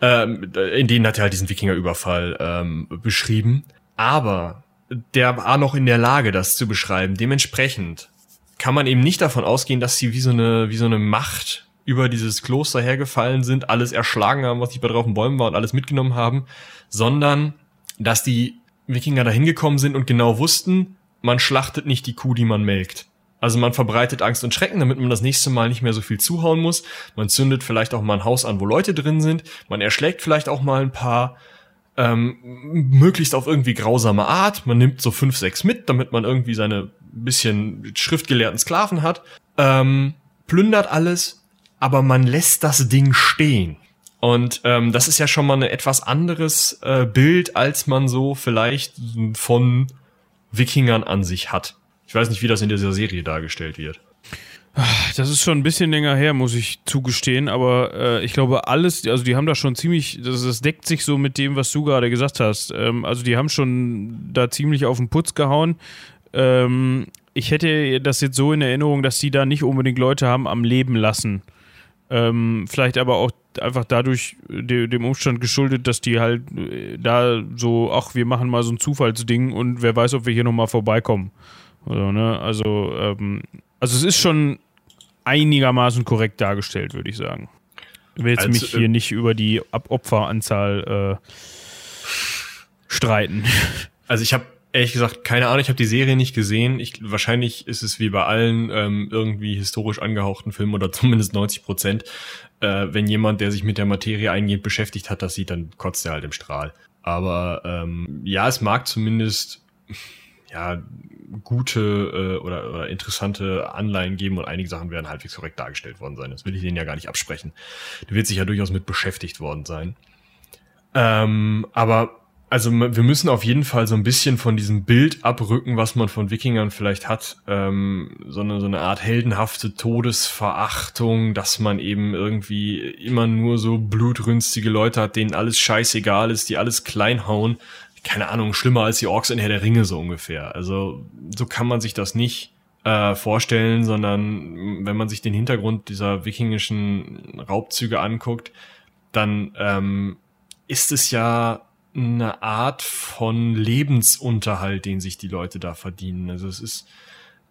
ähm, in denen hat er halt diesen Wikingerüberfall ähm, beschrieben. Aber der war noch in der Lage, das zu beschreiben. Dementsprechend kann man eben nicht davon ausgehen, dass sie wie so eine, wie so eine Macht über dieses Kloster hergefallen sind, alles erschlagen haben, was nicht bei drauf Bäumen war und alles mitgenommen haben, sondern dass die Wikinger da hingekommen sind und genau wussten, man schlachtet nicht die Kuh, die man melkt. Also man verbreitet Angst und Schrecken, damit man das nächste Mal nicht mehr so viel zuhauen muss. Man zündet vielleicht auch mal ein Haus an, wo Leute drin sind. Man erschlägt vielleicht auch mal ein paar, ähm, möglichst auf irgendwie grausame Art. Man nimmt so fünf, sechs mit, damit man irgendwie seine bisschen schriftgelehrten Sklaven hat. Ähm, plündert alles, aber man lässt das Ding stehen. Und ähm, das ist ja schon mal ein etwas anderes äh, Bild, als man so vielleicht von Wikingern an sich hat. Ich weiß nicht, wie das in dieser Serie dargestellt wird. Das ist schon ein bisschen länger her, muss ich zugestehen, aber äh, ich glaube, alles, also die haben da schon ziemlich, das, das deckt sich so mit dem, was du gerade gesagt hast. Ähm, also die haben schon da ziemlich auf den Putz gehauen. Ähm, ich hätte das jetzt so in Erinnerung, dass die da nicht unbedingt Leute haben am Leben lassen. Ähm, vielleicht aber auch einfach dadurch de dem Umstand geschuldet, dass die halt äh, da so, ach, wir machen mal so ein Zufallsding und wer weiß, ob wir hier nochmal vorbeikommen. Also, ne? also, ähm, also es ist schon einigermaßen korrekt dargestellt, würde ich sagen. Ich will jetzt also, mich hier äh, nicht über die Ab Opferanzahl äh, streiten. Also ich habe ehrlich gesagt keine Ahnung, ich habe die Serie nicht gesehen. Ich, wahrscheinlich ist es wie bei allen ähm, irgendwie historisch angehauchten Filmen oder zumindest 90 Prozent. Äh, wenn jemand, der sich mit der Materie eingehend beschäftigt hat, das sieht, dann kotzt er halt im Strahl. Aber ähm, ja, es mag zumindest ja gute äh, oder, oder interessante Anleihen geben und einige Sachen werden halbwegs korrekt dargestellt worden sein. Das will ich denen ja gar nicht absprechen. Du wird sich ja durchaus mit beschäftigt worden sein. Ähm, aber also wir müssen auf jeden Fall so ein bisschen von diesem Bild abrücken, was man von Wikingern vielleicht hat. Ähm, so, eine, so eine Art heldenhafte Todesverachtung, dass man eben irgendwie immer nur so blutrünstige Leute hat, denen alles scheißegal ist, die alles klein hauen. Keine Ahnung, schlimmer als die Orks in Herr der Ringe so ungefähr. Also so kann man sich das nicht äh, vorstellen, sondern wenn man sich den Hintergrund dieser wikingischen Raubzüge anguckt, dann ähm, ist es ja eine Art von Lebensunterhalt, den sich die Leute da verdienen. Also es ist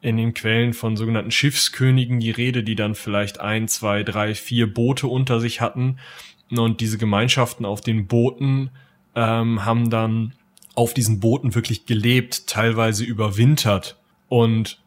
in den Quellen von sogenannten Schiffskönigen die Rede, die dann vielleicht ein, zwei, drei, vier Boote unter sich hatten. Und diese Gemeinschaften auf den Booten ähm, haben dann auf diesen Booten wirklich gelebt, teilweise überwintert und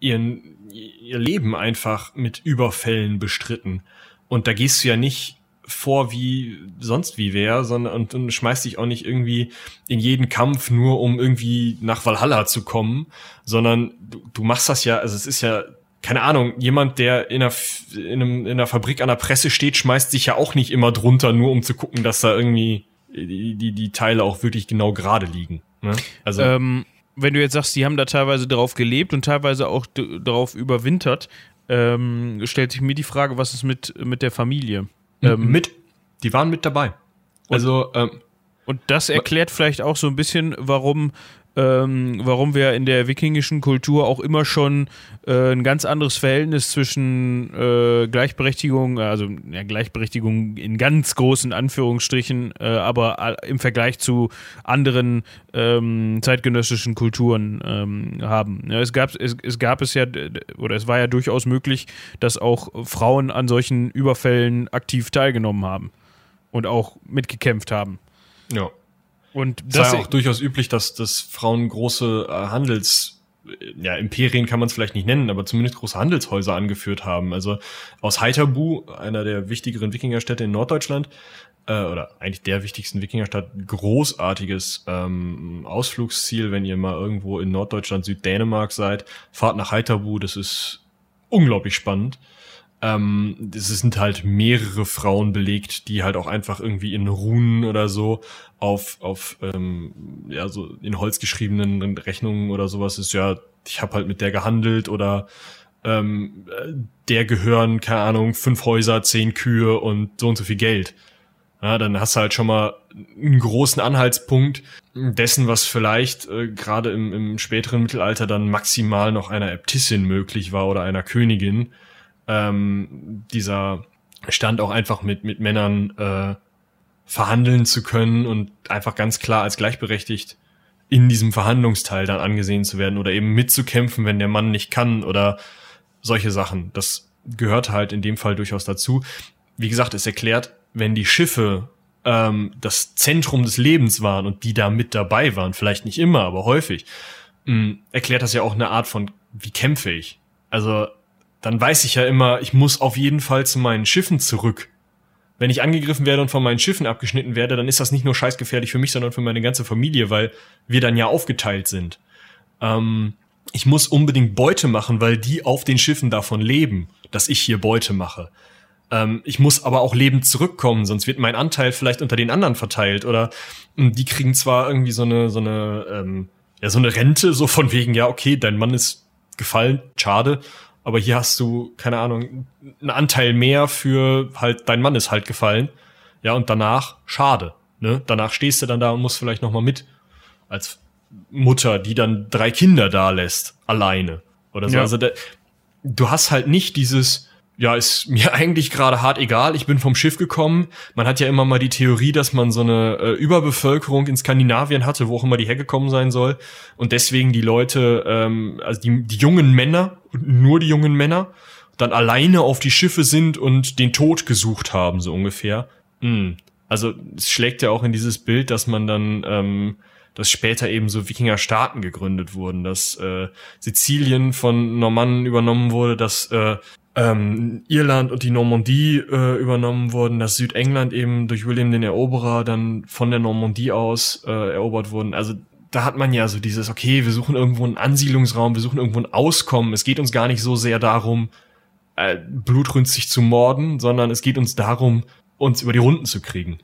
ihren, ihr Leben einfach mit Überfällen bestritten. Und da gehst du ja nicht vor wie sonst wie wäre, sondern und, und schmeißt dich auch nicht irgendwie in jeden Kampf nur um irgendwie nach Valhalla zu kommen, sondern du, du machst das ja, also es ist ja keine Ahnung, jemand, der in einer, in, einem, in einer Fabrik an der Presse steht, schmeißt sich ja auch nicht immer drunter, nur um zu gucken, dass da irgendwie die, die, die Teile auch wirklich genau gerade liegen. Ne? Also ähm, wenn du jetzt sagst, die haben da teilweise drauf gelebt und teilweise auch drauf überwintert, ähm, stellt sich mir die Frage, was ist mit, mit der Familie? Ähm, mit, die waren mit dabei. Also, ähm, Und das erklärt vielleicht auch so ein bisschen, warum ähm, warum wir in der wikingischen Kultur auch immer schon äh, ein ganz anderes Verhältnis zwischen äh, Gleichberechtigung, also ja, Gleichberechtigung in ganz großen Anführungsstrichen, äh, aber im Vergleich zu anderen ähm, zeitgenössischen Kulturen ähm, haben. Ja, es, gab, es, es gab es ja, oder es war ja durchaus möglich, dass auch Frauen an solchen Überfällen aktiv teilgenommen haben und auch mitgekämpft haben. Ja. Und das ja auch durchaus üblich, dass, dass Frauen große äh, Handels, ja, Imperien kann man es vielleicht nicht nennen, aber zumindest große Handelshäuser angeführt haben. Also aus Heiterbu, einer der wichtigeren Wikingerstädte in Norddeutschland, äh, oder eigentlich der wichtigsten Wikingerstadt, großartiges ähm, Ausflugsziel, wenn ihr mal irgendwo in Norddeutschland, Süddänemark seid, fahrt nach Heiterbu, das ist unglaublich spannend. Ähm, es sind halt mehrere Frauen belegt, die halt auch einfach irgendwie in Runen oder so auf, auf ähm, ja, so in Holz geschriebenen Rechnungen oder sowas ist, ja, ich habe halt mit der gehandelt oder ähm, der gehören, keine Ahnung, fünf Häuser, zehn Kühe und so und so viel Geld. Ja, dann hast du halt schon mal einen großen Anhaltspunkt dessen, was vielleicht äh, gerade im, im späteren Mittelalter dann maximal noch einer Äbtissin möglich war oder einer Königin ähm, dieser Stand auch einfach mit, mit Männern äh, verhandeln zu können und einfach ganz klar als gleichberechtigt in diesem Verhandlungsteil dann angesehen zu werden oder eben mitzukämpfen, wenn der Mann nicht kann oder solche Sachen. Das gehört halt in dem Fall durchaus dazu. Wie gesagt, es erklärt, wenn die Schiffe ähm, das Zentrum des Lebens waren und die da mit dabei waren, vielleicht nicht immer, aber häufig, mh, mm, erklärt das ja auch eine Art von, wie kämpfe ich? Also dann weiß ich ja immer, ich muss auf jeden Fall zu meinen Schiffen zurück. Wenn ich angegriffen werde und von meinen Schiffen abgeschnitten werde, dann ist das nicht nur scheißgefährlich für mich, sondern für meine ganze Familie, weil wir dann ja aufgeteilt sind. Ähm, ich muss unbedingt Beute machen, weil die auf den Schiffen davon leben, dass ich hier Beute mache. Ähm, ich muss aber auch lebend zurückkommen, sonst wird mein Anteil vielleicht unter den anderen verteilt oder hm, die kriegen zwar irgendwie so eine so eine ähm, ja so eine Rente so von wegen ja okay, dein Mann ist gefallen, schade, aber hier hast du, keine Ahnung, einen Anteil mehr für halt, dein Mann ist halt gefallen. Ja, und danach, schade. Ne? Danach stehst du dann da und musst vielleicht noch mal mit. Als Mutter, die dann drei Kinder da lässt, alleine. Oder so. Ja. Also da, du hast halt nicht dieses, ja, ist mir eigentlich gerade hart egal, ich bin vom Schiff gekommen. Man hat ja immer mal die Theorie, dass man so eine äh, Überbevölkerung in Skandinavien hatte, wo auch immer die hergekommen sein soll. Und deswegen die Leute, ähm, also die, die jungen Männer, nur die jungen Männer, dann alleine auf die Schiffe sind und den Tod gesucht haben, so ungefähr. Mhm. Also es schlägt ja auch in dieses Bild, dass man dann, ähm, dass später eben so Wikinger-Staaten gegründet wurden, dass äh, Sizilien von Normannen übernommen wurde, dass äh, ähm, Irland und die Normandie äh, übernommen wurden, dass Südengland eben durch William den Eroberer dann von der Normandie aus äh, erobert wurden. Also da hat man ja so dieses, okay, wir suchen irgendwo einen Ansiedlungsraum, wir suchen irgendwo ein Auskommen. Es geht uns gar nicht so sehr darum, äh, blutrünstig zu morden, sondern es geht uns darum, uns über die Runden zu kriegen.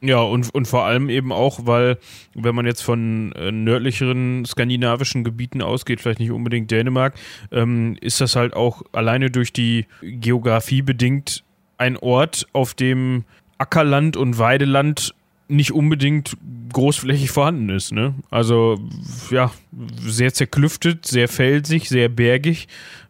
Ja, und, und vor allem eben auch, weil, wenn man jetzt von äh, nördlicheren skandinavischen Gebieten ausgeht, vielleicht nicht unbedingt Dänemark, ähm, ist das halt auch alleine durch die Geografie bedingt ein Ort, auf dem Ackerland und Weideland nicht unbedingt großflächig vorhanden ist. Ne? Also ja, sehr zerklüftet, sehr felsig, sehr bergig.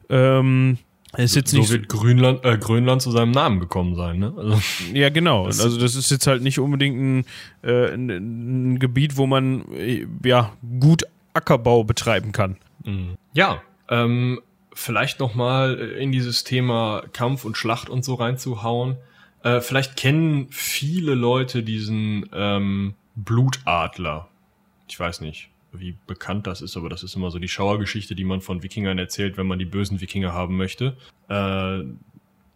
Ähm, ist jetzt so nicht wird Grönland, äh, Grönland zu seinem Namen gekommen sein, ne? Also, ja, genau. Also das ist jetzt halt nicht unbedingt ein, äh, ein, ein Gebiet, wo man äh, ja gut Ackerbau betreiben kann. Mhm. Ja, ähm, vielleicht noch mal in dieses Thema Kampf und Schlacht und so reinzuhauen. Äh, vielleicht kennen viele Leute diesen ähm, Blutadler. Ich weiß nicht wie bekannt das ist, aber das ist immer so die Schauergeschichte, die man von Wikingern erzählt, wenn man die bösen Wikinger haben möchte. Äh,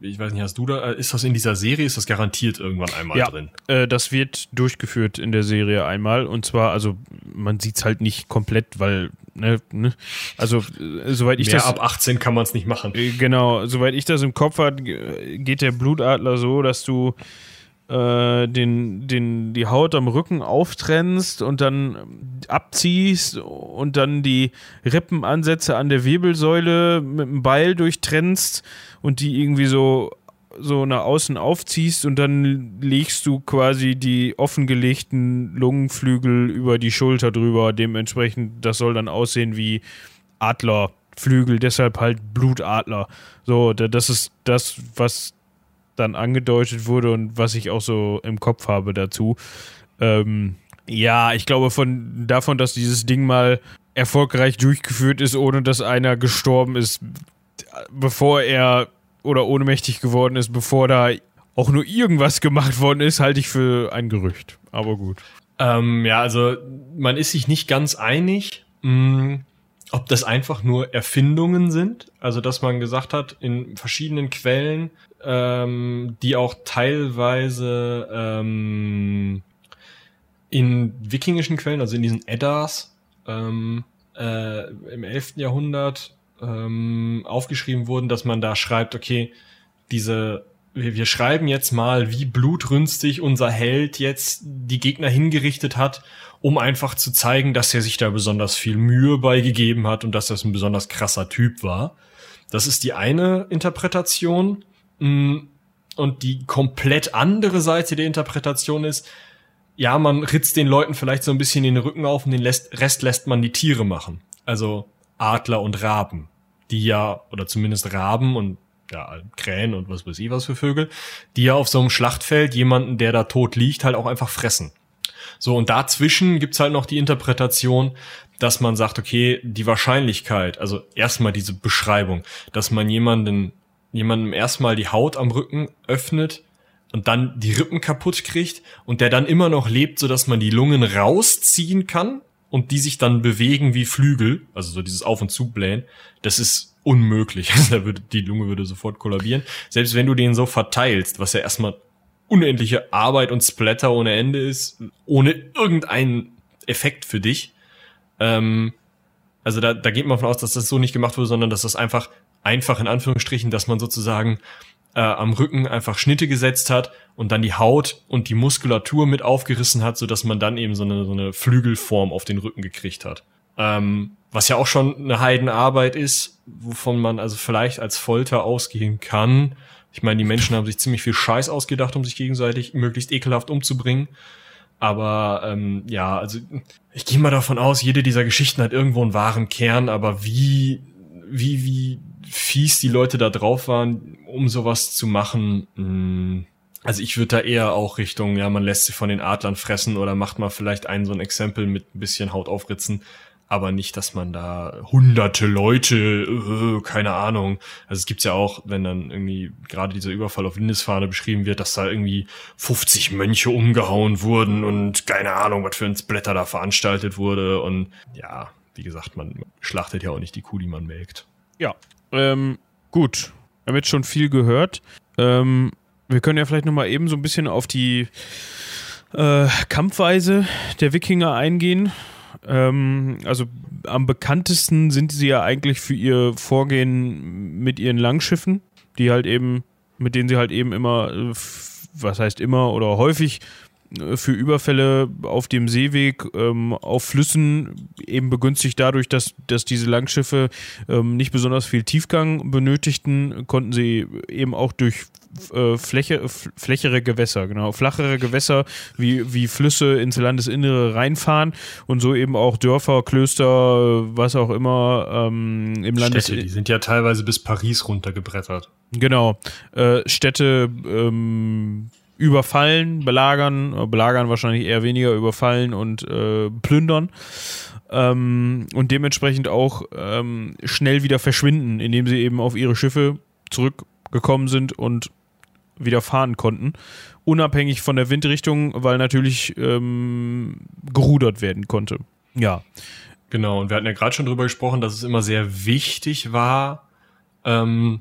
ich weiß nicht, hast du da, äh, ist das in dieser Serie, ist das garantiert irgendwann einmal ja, drin? Äh, das wird durchgeführt in der Serie einmal und zwar, also man sieht's halt nicht komplett, weil, ne, ne also äh, soweit ich Mehr das... ab 18 kann man es nicht machen. Äh, genau, soweit ich das im Kopf hat, geht der Blutadler so, dass du den, den, die Haut am Rücken auftrennst und dann abziehst und dann die Rippenansätze an der Wirbelsäule mit dem Beil durchtrennst und die irgendwie so so nach außen aufziehst und dann legst du quasi die offengelegten Lungenflügel über die Schulter drüber. Dementsprechend, das soll dann aussehen wie Adlerflügel, deshalb halt Blutadler. So, das ist das, was dann angedeutet wurde und was ich auch so im Kopf habe dazu. Ähm, ja, ich glaube von davon, dass dieses Ding mal erfolgreich durchgeführt ist, ohne dass einer gestorben ist, bevor er oder ohnmächtig geworden ist, bevor da auch nur irgendwas gemacht worden ist, halte ich für ein Gerücht. Aber gut. Ähm, ja, also man ist sich nicht ganz einig, mh, mm, ob das einfach nur Erfindungen sind. Also dass man gesagt hat, in verschiedenen Quellen, ähm, die auch teilweise ähm, in wikingischen Quellen, also in diesen Eddas ähm, äh, im 11. Jahrhundert ähm, aufgeschrieben wurden, dass man da schreibt, okay, diese, wir, wir schreiben jetzt mal, wie blutrünstig unser Held jetzt die Gegner hingerichtet hat, um einfach zu zeigen, dass er sich da besonders viel Mühe beigegeben hat und dass das ein besonders krasser Typ war. Das ist die eine Interpretation. Mm, und die komplett andere Seite der Interpretation ist, ja, man ritzt den Leuten vielleicht so ein bisschen den Rücken auf und den Rest lässt man die Tiere machen. Also Adler und Raben, die ja, oder zumindest Raben und ja, Krähen und was weiß ich was für Vögel, die ja auf so einem Schlachtfeld jemanden, der da tot liegt, halt auch einfach fressen. So, und dazwischen gibt's halt noch die Interpretation, dass man sagt, okay, die Wahrscheinlichkeit, also erstmal diese Beschreibung, dass man jemanden, jemandem erstmal die Haut am Rücken öffnet und dann die Rippen kaputt kriegt und der dann immer noch lebt, so dass man die Lungen rausziehen kann und die sich dann bewegen wie Flügel, also so dieses Auf- und Zublähen, das ist unmöglich. Also würde, die Lunge würde sofort kollabieren. Selbst wenn du den so verteilst, was ja erstmal unendliche Arbeit und Splatter ohne Ende ist, ohne irgendeinen Effekt für dich. Ähm, also da, da geht man von aus, dass das so nicht gemacht wurde, sondern dass das einfach, einfach in Anführungsstrichen, dass man sozusagen äh, am Rücken einfach Schnitte gesetzt hat und dann die Haut und die Muskulatur mit aufgerissen hat, so dass man dann eben so eine, so eine Flügelform auf den Rücken gekriegt hat. Ähm, was ja auch schon eine Heidenarbeit ist, wovon man also vielleicht als Folter ausgehen kann. Ich meine, die Menschen haben sich ziemlich viel Scheiß ausgedacht, um sich gegenseitig möglichst ekelhaft umzubringen. Aber ähm, ja, also ich gehe mal davon aus, jede dieser Geschichten hat irgendwo einen wahren Kern, aber wie, wie, wie fies die Leute da drauf waren, um sowas zu machen. Hm, also ich würde da eher auch Richtung, ja, man lässt sie von den Adlern fressen oder macht mal vielleicht einen so ein Exempel mit ein bisschen Haut aufritzen, aber nicht, dass man da hunderte Leute, äh, keine Ahnung. Also es gibt's ja auch, wenn dann irgendwie gerade dieser Überfall auf Lindisfahne beschrieben wird, dass da irgendwie 50 Mönche umgehauen wurden und keine Ahnung, was für ein Splatter da veranstaltet wurde und ja, wie gesagt, man schlachtet ja auch nicht die Kuh, die man melkt. Ja, ähm, gut. Wir haben jetzt schon viel gehört. Ähm, wir können ja vielleicht nochmal eben so ein bisschen auf die äh, Kampfweise der Wikinger eingehen. Ähm, also am bekanntesten sind sie ja eigentlich für ihr Vorgehen mit ihren Langschiffen, die halt eben, mit denen sie halt eben immer, äh, was heißt immer oder häufig für Überfälle auf dem Seeweg, ähm, auf Flüssen, eben begünstigt dadurch, dass, dass diese Langschiffe ähm, nicht besonders viel Tiefgang benötigten, konnten sie eben auch durch äh, Fläche, flächere Gewässer, genau, flachere Gewässer wie, wie Flüsse ins Landesinnere reinfahren und so eben auch Dörfer, Klöster, was auch immer ähm, im Landes... Städte, die sind ja teilweise bis Paris runtergebrettert. Genau. Äh, Städte, ähm, überfallen, belagern, belagern wahrscheinlich eher weniger, überfallen und äh, plündern. Ähm, und dementsprechend auch ähm, schnell wieder verschwinden, indem sie eben auf ihre Schiffe zurückgekommen sind und wieder fahren konnten. Unabhängig von der Windrichtung, weil natürlich ähm, gerudert werden konnte. Ja. Genau, und wir hatten ja gerade schon drüber gesprochen, dass es immer sehr wichtig war, ähm,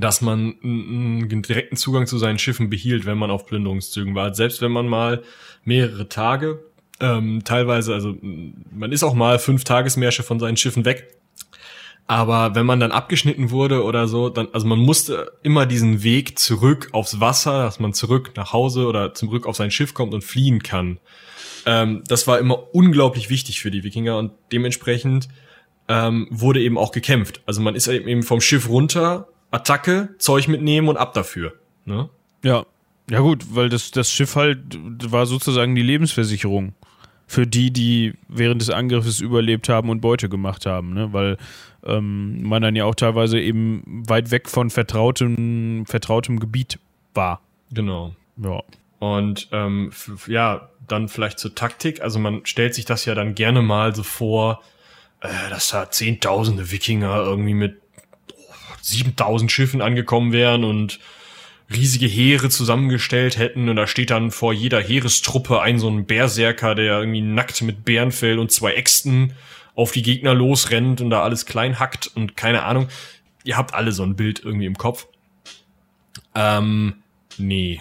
dass man einen direkten Zugang zu seinen Schiffen behielt, wenn man auf Plünderungszügen war. Selbst wenn man mal mehrere Tage, ähm, teilweise, also man ist auch mal fünf Tagesmärsche von seinen Schiffen weg. Aber wenn man dann abgeschnitten wurde oder so, dann, also man musste immer diesen Weg zurück aufs Wasser, dass man zurück nach Hause oder zurück auf sein Schiff kommt und fliehen kann. Ähm, das war immer unglaublich wichtig für die Wikinger und dementsprechend ähm, wurde eben auch gekämpft. Also man ist eben vom Schiff runter Attacke, Zeug mitnehmen und ab dafür. Ne? Ja. Ja gut, weil das, das Schiff halt war sozusagen die Lebensversicherung für die, die während des Angriffes überlebt haben und Beute gemacht haben, ne? weil ähm, man dann ja auch teilweise eben weit weg von vertrautem, vertrautem Gebiet war. Genau. Ja. Und ähm, ja, dann vielleicht zur Taktik. Also man stellt sich das ja dann gerne mal so vor, äh, dass da zehntausende Wikinger irgendwie mit 7000 Schiffen angekommen wären und riesige Heere zusammengestellt hätten und da steht dann vor jeder Heerestruppe ein so ein Berserker, der irgendwie nackt mit Bärenfell und zwei Äxten auf die Gegner losrennt und da alles klein hackt und keine Ahnung. Ihr habt alle so ein Bild irgendwie im Kopf. Ähm, nee.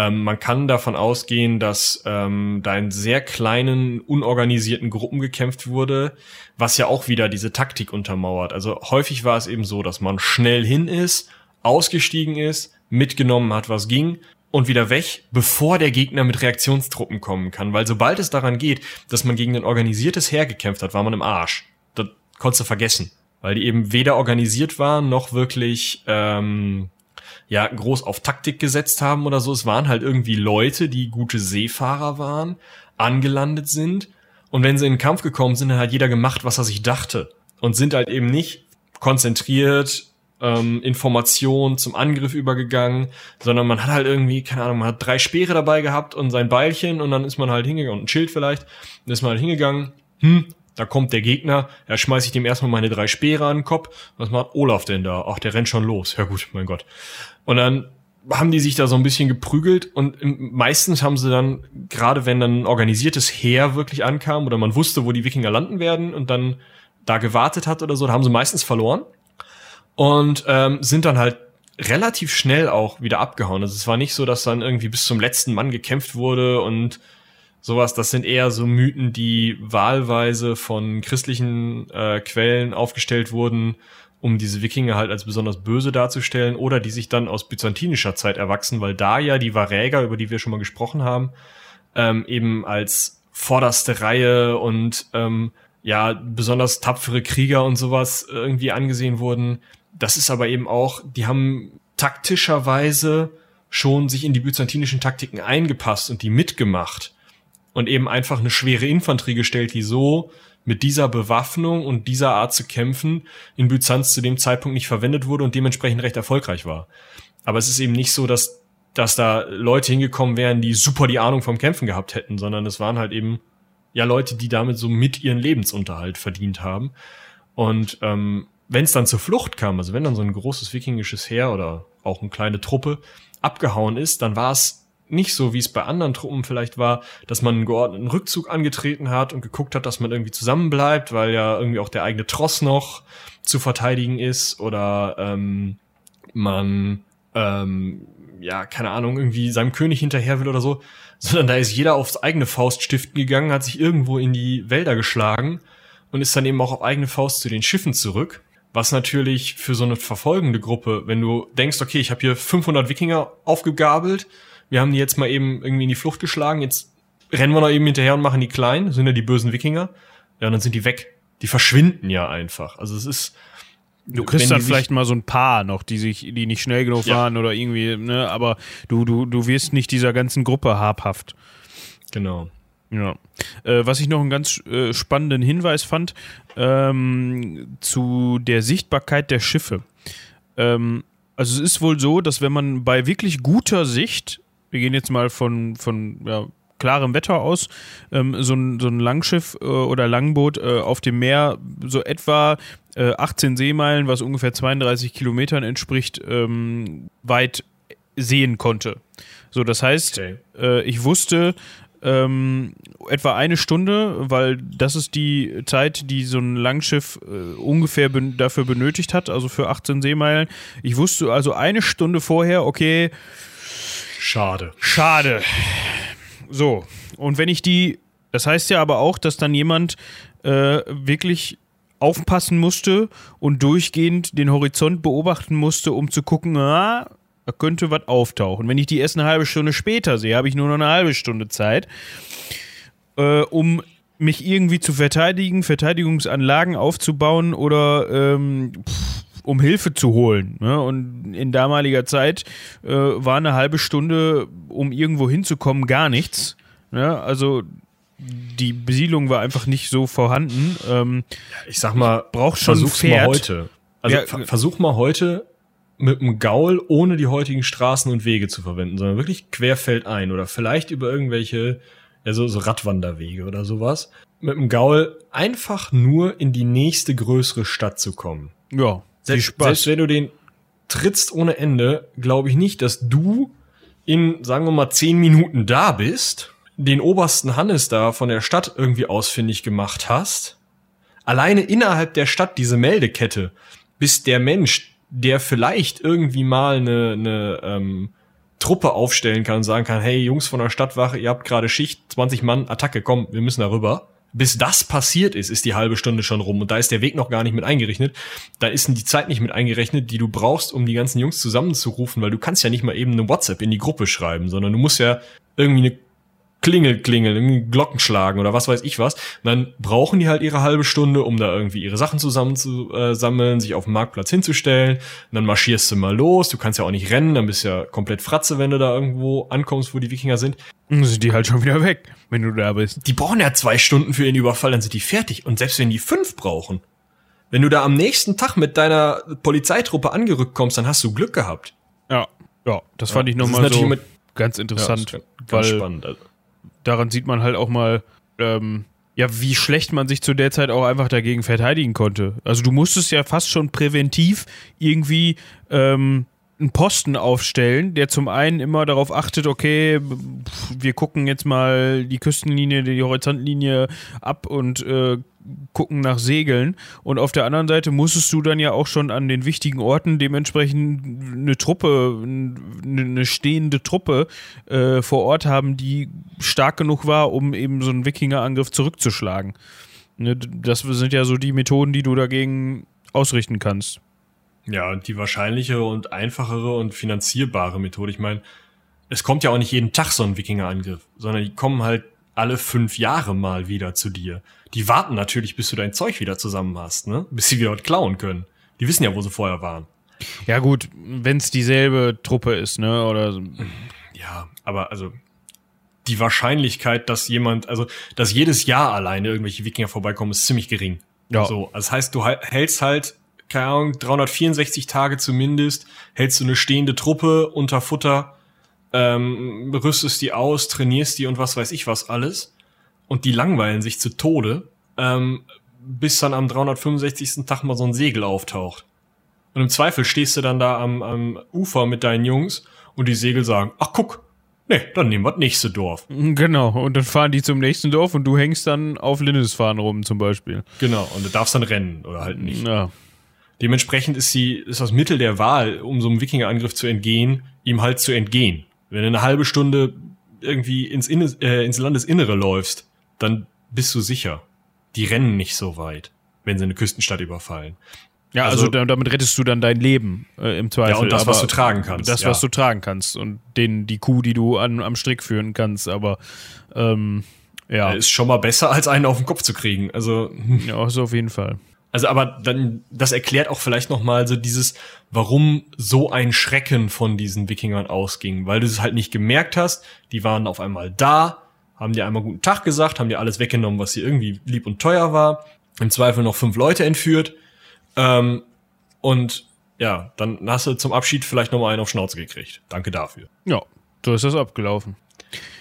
Ähm, man kann davon ausgehen, dass ähm, da in sehr kleinen, unorganisierten Gruppen gekämpft wurde, was ja auch wieder diese Taktik untermauert. Also häufig war es eben so, dass man schnell hin ist ausgestiegen ist, mitgenommen hat, was ging und wieder weg, bevor der Gegner mit Reaktionstruppen kommen kann. Weil sobald es daran geht, dass man gegen ein organisiertes Heer gekämpft hat, war man im Arsch. Das konntest du vergessen. Weil die eben weder organisiert waren, noch wirklich ähm, ja groß auf Taktik gesetzt haben oder so. Es waren halt irgendwie Leute, die gute Seefahrer waren, angelandet sind. Und wenn sie in den Kampf gekommen sind, dann hat jeder gemacht, was er sich dachte. Und sind halt eben nicht konzentriert ähm, Information zum Angriff übergegangen, sondern man hat halt irgendwie, keine Ahnung, man hat drei Speere dabei gehabt und sein Beilchen und dann ist man halt hingegangen und ein Schild vielleicht, dann ist man halt hingegangen, hm, da kommt der Gegner, da schmeiß ich dem erstmal meine drei Speere an den Kopf. Was macht Olaf denn da? Ach, der rennt schon los. Ja gut, mein Gott. Und dann haben die sich da so ein bisschen geprügelt und meistens haben sie dann, gerade wenn dann ein organisiertes Heer wirklich ankam oder man wusste, wo die Wikinger landen werden und dann da gewartet hat oder so, da haben sie meistens verloren und ähm, sind dann halt relativ schnell auch wieder abgehauen. Also es war nicht so, dass dann irgendwie bis zum letzten Mann gekämpft wurde und sowas. Das sind eher so Mythen, die wahlweise von christlichen äh, Quellen aufgestellt wurden, um diese Wikinger halt als besonders böse darzustellen oder die sich dann aus byzantinischer Zeit erwachsen, weil da ja die Varäger, über die wir schon mal gesprochen haben, ähm, eben als vorderste Reihe und ähm, ja besonders tapfere Krieger und sowas irgendwie angesehen wurden das ist aber eben auch, die haben taktischerweise schon sich in die byzantinischen Taktiken eingepasst und die mitgemacht und eben einfach eine schwere Infanterie gestellt, die so mit dieser Bewaffnung und dieser Art zu kämpfen in Byzanz zu dem Zeitpunkt nicht verwendet wurde und dementsprechend recht erfolgreich war. Aber es ist eben nicht so, dass, dass da Leute hingekommen wären, die super die Ahnung vom Kämpfen gehabt hätten, sondern es waren halt eben ja Leute, die damit so mit ihren Lebensunterhalt verdient haben. Und ähm, wenn es dann zur Flucht kam, also wenn dann so ein großes wikingisches Heer oder auch eine kleine Truppe abgehauen ist, dann war es nicht so, wie es bei anderen Truppen vielleicht war, dass man einen geordneten Rückzug angetreten hat und geguckt hat, dass man irgendwie zusammenbleibt, weil ja irgendwie auch der eigene Tross noch zu verteidigen ist oder ähm, man ähm, ja, keine Ahnung, irgendwie seinem König hinterher will oder so, sondern da ist jeder aufs eigene Faust stiften gegangen, hat sich irgendwo in die Wälder geschlagen und ist dann eben auch auf eigene Faust zu den Schiffen zurück was natürlich für so eine verfolgende Gruppe, wenn du denkst, okay, ich habe hier 500 Wikinger aufgegabelt, wir haben die jetzt mal eben irgendwie in die Flucht geschlagen, jetzt rennen wir noch eben hinterher und machen die klein, sind ja die bösen Wikinger, ja, und dann sind die weg. Die verschwinden ja einfach. Also es ist, Du kriegst dann vielleicht mal so ein paar noch, die sich, die nicht schnell genug ja. waren oder irgendwie, ne, aber du, du, du wirst nicht dieser ganzen Gruppe habhaft. Genau. Ja. Äh, was ich noch einen ganz äh, spannenden Hinweis fand, ähm, zu der Sichtbarkeit der Schiffe. Ähm, also es ist wohl so, dass wenn man bei wirklich guter Sicht, wir gehen jetzt mal von, von ja, klarem Wetter aus, ähm, so, ein, so ein Langschiff äh, oder Langboot äh, auf dem Meer so etwa 18 äh, Seemeilen, was ungefähr 32 Kilometern entspricht, ähm, weit sehen konnte. So, das heißt, okay. äh, ich wusste, ähm, etwa eine Stunde, weil das ist die Zeit, die so ein Langschiff äh, ungefähr ben dafür benötigt hat, also für 18 Seemeilen. Ich wusste also eine Stunde vorher, okay. Schade. Schade. So, und wenn ich die, das heißt ja aber auch, dass dann jemand äh, wirklich aufpassen musste und durchgehend den Horizont beobachten musste, um zu gucken, ah, da könnte was auftauchen. Wenn ich die erst eine halbe Stunde später sehe, habe ich nur noch eine halbe Stunde Zeit, äh, um mich irgendwie zu verteidigen, Verteidigungsanlagen aufzubauen oder ähm, pff, um Hilfe zu holen. Ne? Und in damaliger Zeit äh, war eine halbe Stunde, um irgendwo hinzukommen, gar nichts. Ne? Also die Besiedlung war einfach nicht so vorhanden. Ähm, ich sag mal, braucht schon versuch's ein Pferd. mal heute. Also Ja, ver- versuch mal heute mit einem Gaul ohne die heutigen Straßen und Wege zu verwenden, sondern wirklich querfeldein oder vielleicht über irgendwelche ja, so, Radwanderwege oder sowas. Mit einem Gaul einfach nur in die nächste größere Stadt zu kommen. ja, Selbst, selbst wenn du den trittst ohne Ende, glaube ich nicht, dass du in, sagen wir mal, zehn Minuten da bist, den obersten Hannes da von der Stadt irgendwie ausfindig gemacht hast, alleine innerhalb der Stadt diese Meldekette, bis der Mensch, der vielleicht irgendwie mal eine, eine ähm, Truppe aufstellen kann und sagen kann, hey Jungs von der Stadtwache, ihr habt gerade Schicht, 20 Mann, Attacke, komm, wir müssen da rüber. Bis das passiert ist, ist die halbe Stunde schon rum und da ist der Weg noch gar nicht mit eingerechnet. Da ist die Zeit nicht mit eingerechnet, die du brauchst, um die ganzen Jungs zusammenzurufen, weil du kannst ja nicht mal eben eine WhatsApp in die Gruppe schreiben, sondern du musst ja irgendwie eine Klingel klingeln, Glocken schlagen oder was weiß ich was. Und dann brauchen die halt ihre halbe Stunde, um da irgendwie ihre Sachen zusammenzusammeln, sich auf dem Marktplatz hinzustellen. Und dann marschierst du mal los. Du kannst ja auch nicht rennen, dann bist du ja komplett Fratze, wenn du da irgendwo ankommst, wo die Wikinger sind. Dann sind die halt schon wieder weg, wenn du da bist. Die brauchen ja zwei Stunden für ihren Überfall, dann sind die fertig. Und selbst wenn die fünf brauchen, wenn du da am nächsten Tag mit deiner Polizeitruppe angerückt kommst, dann hast du Glück gehabt. Ja, ja, das fand ich nochmal so ganz Ja, interessant, das ist ganz weil spannend. Also, daran sieht man halt auch mal, ähm, ja, wie schlecht man sich zu der Zeit auch einfach dagegen verteidigen konnte. Also du musstest ja fast schon präventiv irgendwie ähm, einen Posten aufstellen, der zum einen immer darauf achtet, okay, wir gucken jetzt mal die Küstenlinie, die Horizontlinie ab und äh, gucken nach Segeln. Und auf der anderen Seite musstest du dann ja auch schon an den wichtigen Orten dementsprechend eine Truppe, eine stehende Truppe äh, vor Ort haben, die stark genug war, um eben so einen Wikingerangriff zurückzuschlagen. Ne, Das sind ja so die Methoden, die du dagegen ausrichten kannst. Ja, und die wahrscheinlichere und einfachere und finanzierbare Methode. Ich meine, es kommt ja auch nicht jeden Tag so ein Wikingerangriff, sondern die kommen halt alle fünf Jahre mal wieder zu dir. Die warten natürlich, bis du dein Zeug wieder zusammen hast, ne? Bis sie wieder klauen können. Die wissen ja, wo sie vorher waren. Ja gut, wenn es dieselbe Truppe ist, ne? Oder so. Ja, aber also die Wahrscheinlichkeit, dass jemand, also dass jedes Jahr alleine irgendwelche Wikinger vorbeikommen, ist ziemlich gering. Ja. So, also das heißt, du hältst halt, keine Ahnung, 364 Tage zumindest, hältst du eine stehende Truppe unter Futter, ähm, rüstest die aus, trainierst die und was weiß ich was alles. Und die langweilen sich zu Tode, ähm, bis dann am 365. Tag mal so ein Segel auftaucht. Und im Zweifel stehst du dann da am, am Ufer mit deinen Jungs und die Segel sagen, ach guck, nee, dann nehmen wir das nächste Dorf. Genau, und dann fahren die zum nächsten Dorf und du hängst dann auf Lindisfarne rum zum Beispiel. Genau, und du darfst dann rennen oder halt nicht. Ja. Dementsprechend ist sie, ist das Mittel der Wahl, um so einem Wikingerangriff zu entgehen, ihm halt zu entgehen. Wenn du eine halbe Stunde irgendwie ins, Inne, äh, ins Landesinnere läufst, dann bist du sicher. Die rennen nicht so weit, wenn sie eine Küstenstadt überfallen. Ja, also, Also- da- damit rettest du dann dein Leben äh, im Zweifel. Ja, und das, aber was du tragen kannst. Das, ja. was du tragen kannst und den, die Kuh, die du an, am Strick führen kannst, aber ähm, ja, ist schon mal besser, als einen auf den Kopf zu kriegen. Also, ja, ist auf jeden Fall. Also aber dann, das erklärt auch vielleicht noch mal so dieses, warum so ein Schrecken von diesen Wikingern ausging, weil du es halt nicht gemerkt hast. Die waren auf einmal da, haben dir einmal guten Tag gesagt, haben dir alles weggenommen, was dir irgendwie lieb und teuer war. Im Zweifel noch fünf Leute entführt. Ähm, und ja, dann hast du zum Abschied vielleicht noch mal einen auf Schnauze gekriegt. Danke dafür. Ja, so ist das abgelaufen.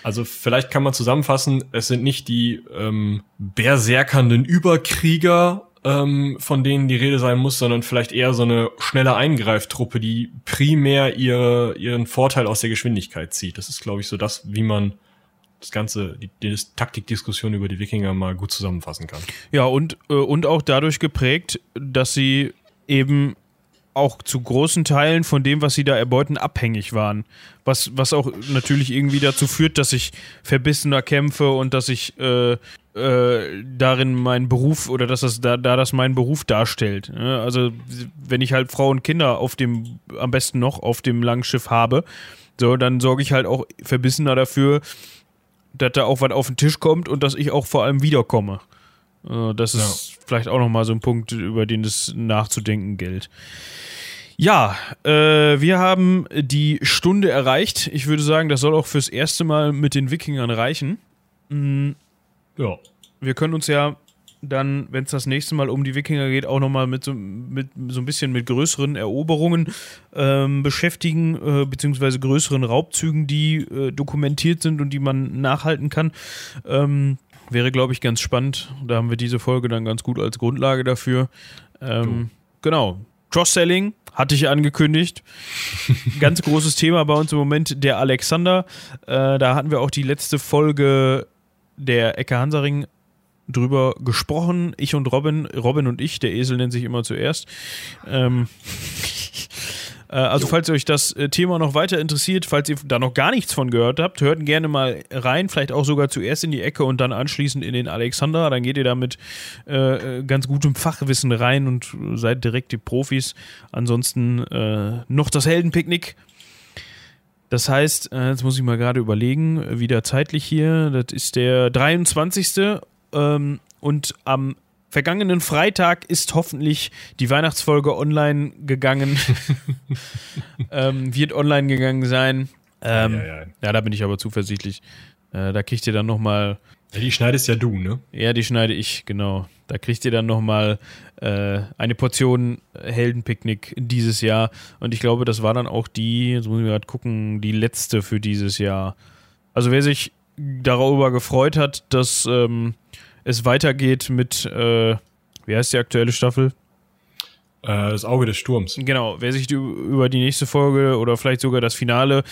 Also vielleicht kann man zusammenfassen, es sind nicht die ähm, berserkernden Überkrieger, ähm, von denen die Rede sein muss, sondern vielleicht eher so eine schnelle Eingreiftruppe, die primär ihre, ihren Vorteil aus der Geschwindigkeit zieht. Das ist, glaube ich, so das, wie man das Ganze, die, die Taktikdiskussion über die Wikinger mal gut zusammenfassen kann. Ja, und, äh, und auch dadurch geprägt, dass sie eben auch zu großen Teilen von dem, was sie da erbeuten, abhängig waren. Was, was auch natürlich irgendwie dazu führt, dass ich verbissener kämpfe und dass ich äh, äh, darin meinen Beruf oder dass das da, da das meinen Beruf darstellt. ne? Also wenn ich halt Frau und Kinder auf dem, am besten noch auf dem Langschiff habe, so, dann sorge ich halt auch verbissener dafür, dass da auch was auf den Tisch kommt und dass ich auch vor allem wiederkomme. Äh, Das ist vielleicht auch nochmal so ein Punkt, über den es nachzudenken gilt. Ja, äh, wir haben die Stunde erreicht. Ich würde sagen, das soll auch fürs erste Mal mit den Wikingern reichen. Mhm. Ja. Wir können uns ja dann, wenn es das nächste Mal um die Wikinger geht, auch nochmal mit so, mit so ein bisschen mit größeren Eroberungen ähm, beschäftigen, äh, beziehungsweise größeren Raubzügen, die äh, dokumentiert sind und die man nachhalten kann. Ähm, wäre, glaube ich, ganz spannend. Da haben wir diese Folge dann ganz gut als Grundlage dafür. Ähm, genau. Cross-Selling hatte ich angekündigt. Ganz großes Thema bei uns im Moment, der Alexander. Äh, da hatten wir auch die letzte Folge der Ecke Hansaring drüber gesprochen. Ich und Robin, Robin und ich, der Esel nennt sich immer zuerst. Ähm, äh, also, falls euch das äh, Thema noch weiter interessiert, falls ihr da noch gar nichts von gehört habt, hört gerne mal rein, vielleicht auch sogar zuerst in die Ecke und dann anschließend in den Alexander. Dann geht ihr da mit äh, ganz gutem Fachwissen rein und seid direkt die Profis. Ansonsten äh, noch das Heldenpicknick. Das heißt, äh, jetzt muss ich mal gerade überlegen, wieder zeitlich hier. Das ist der 23. Ähm, und am vergangenen Freitag ist hoffentlich die Weihnachtsfolge online gegangen. ähm, wird online gegangen sein. Ähm, ja, ja, ja. ja, da bin ich aber zuversichtlich. Äh, da kriegt ihr dann nochmal. Ja, die schneidest ja du, ne? Ja, die schneide ich, genau. Da kriegt ihr dann nochmal äh, eine Portion Heldenpicknick dieses Jahr. Und ich glaube, das war dann auch die, jetzt muss ich gerade gucken, die letzte für dieses Jahr. Also wer sich darüber gefreut hat, dass ähm, es weitergeht mit, äh, wie heißt die aktuelle Staffel? Äh, das Auge des Sturms. Genau, wer sich über die nächste Folge oder vielleicht sogar das Finale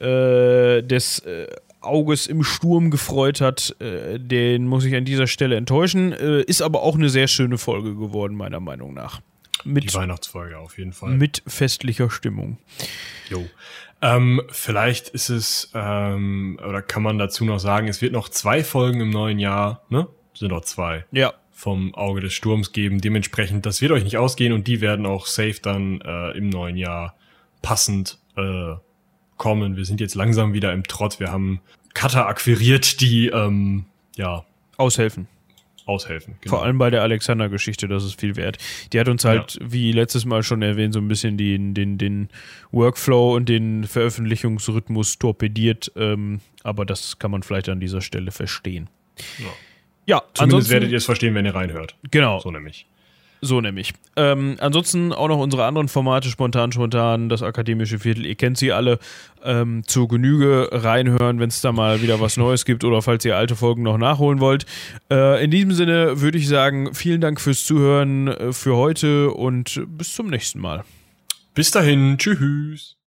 äh, des äh, Auges im Sturm gefreut hat, äh, den muss ich an dieser Stelle enttäuschen. Äh, ist aber auch eine sehr schöne Folge geworden, meiner Meinung nach. Mit, die Weihnachtsfolge auf jeden Fall. Mit festlicher Stimmung. Jo. Ähm, vielleicht ist es, ähm, oder kann man dazu noch sagen, es wird noch zwei Folgen im neuen Jahr, ne? Sind noch zwei. Ja. Vom Auge des Sturms geben. Dementsprechend, das wird euch nicht ausgehen und die werden auch safe dann äh, im neuen Jahr passend äh, kommen. Wir sind jetzt langsam wieder im Trott. Wir haben Cutter akquiriert, die ähm, ja aushelfen aushelfen. Genau. Vor allem bei der Alexander-Geschichte, das ist viel wert. Die hat uns halt, ja. wie letztes Mal schon erwähnt, so ein bisschen den, den, den Workflow und den Veröffentlichungsrhythmus torpediert. Ähm, aber das kann man vielleicht an dieser Stelle verstehen. Ja, ja zumindest werdet ihr es verstehen, wenn ihr reinhört. Genau. So nämlich. So nämlich. Ähm, ansonsten auch noch unsere anderen Formate, spontan, spontan, das akademische Viertel, ihr kennt sie alle, ähm, zur Genüge reinhören, wenn es da mal wieder was Neues gibt oder falls ihr alte Folgen noch nachholen wollt. Äh, in diesem Sinne würde ich sagen, vielen Dank fürs Zuhören äh, für heute und bis zum nächsten Mal. Bis dahin, tschüss.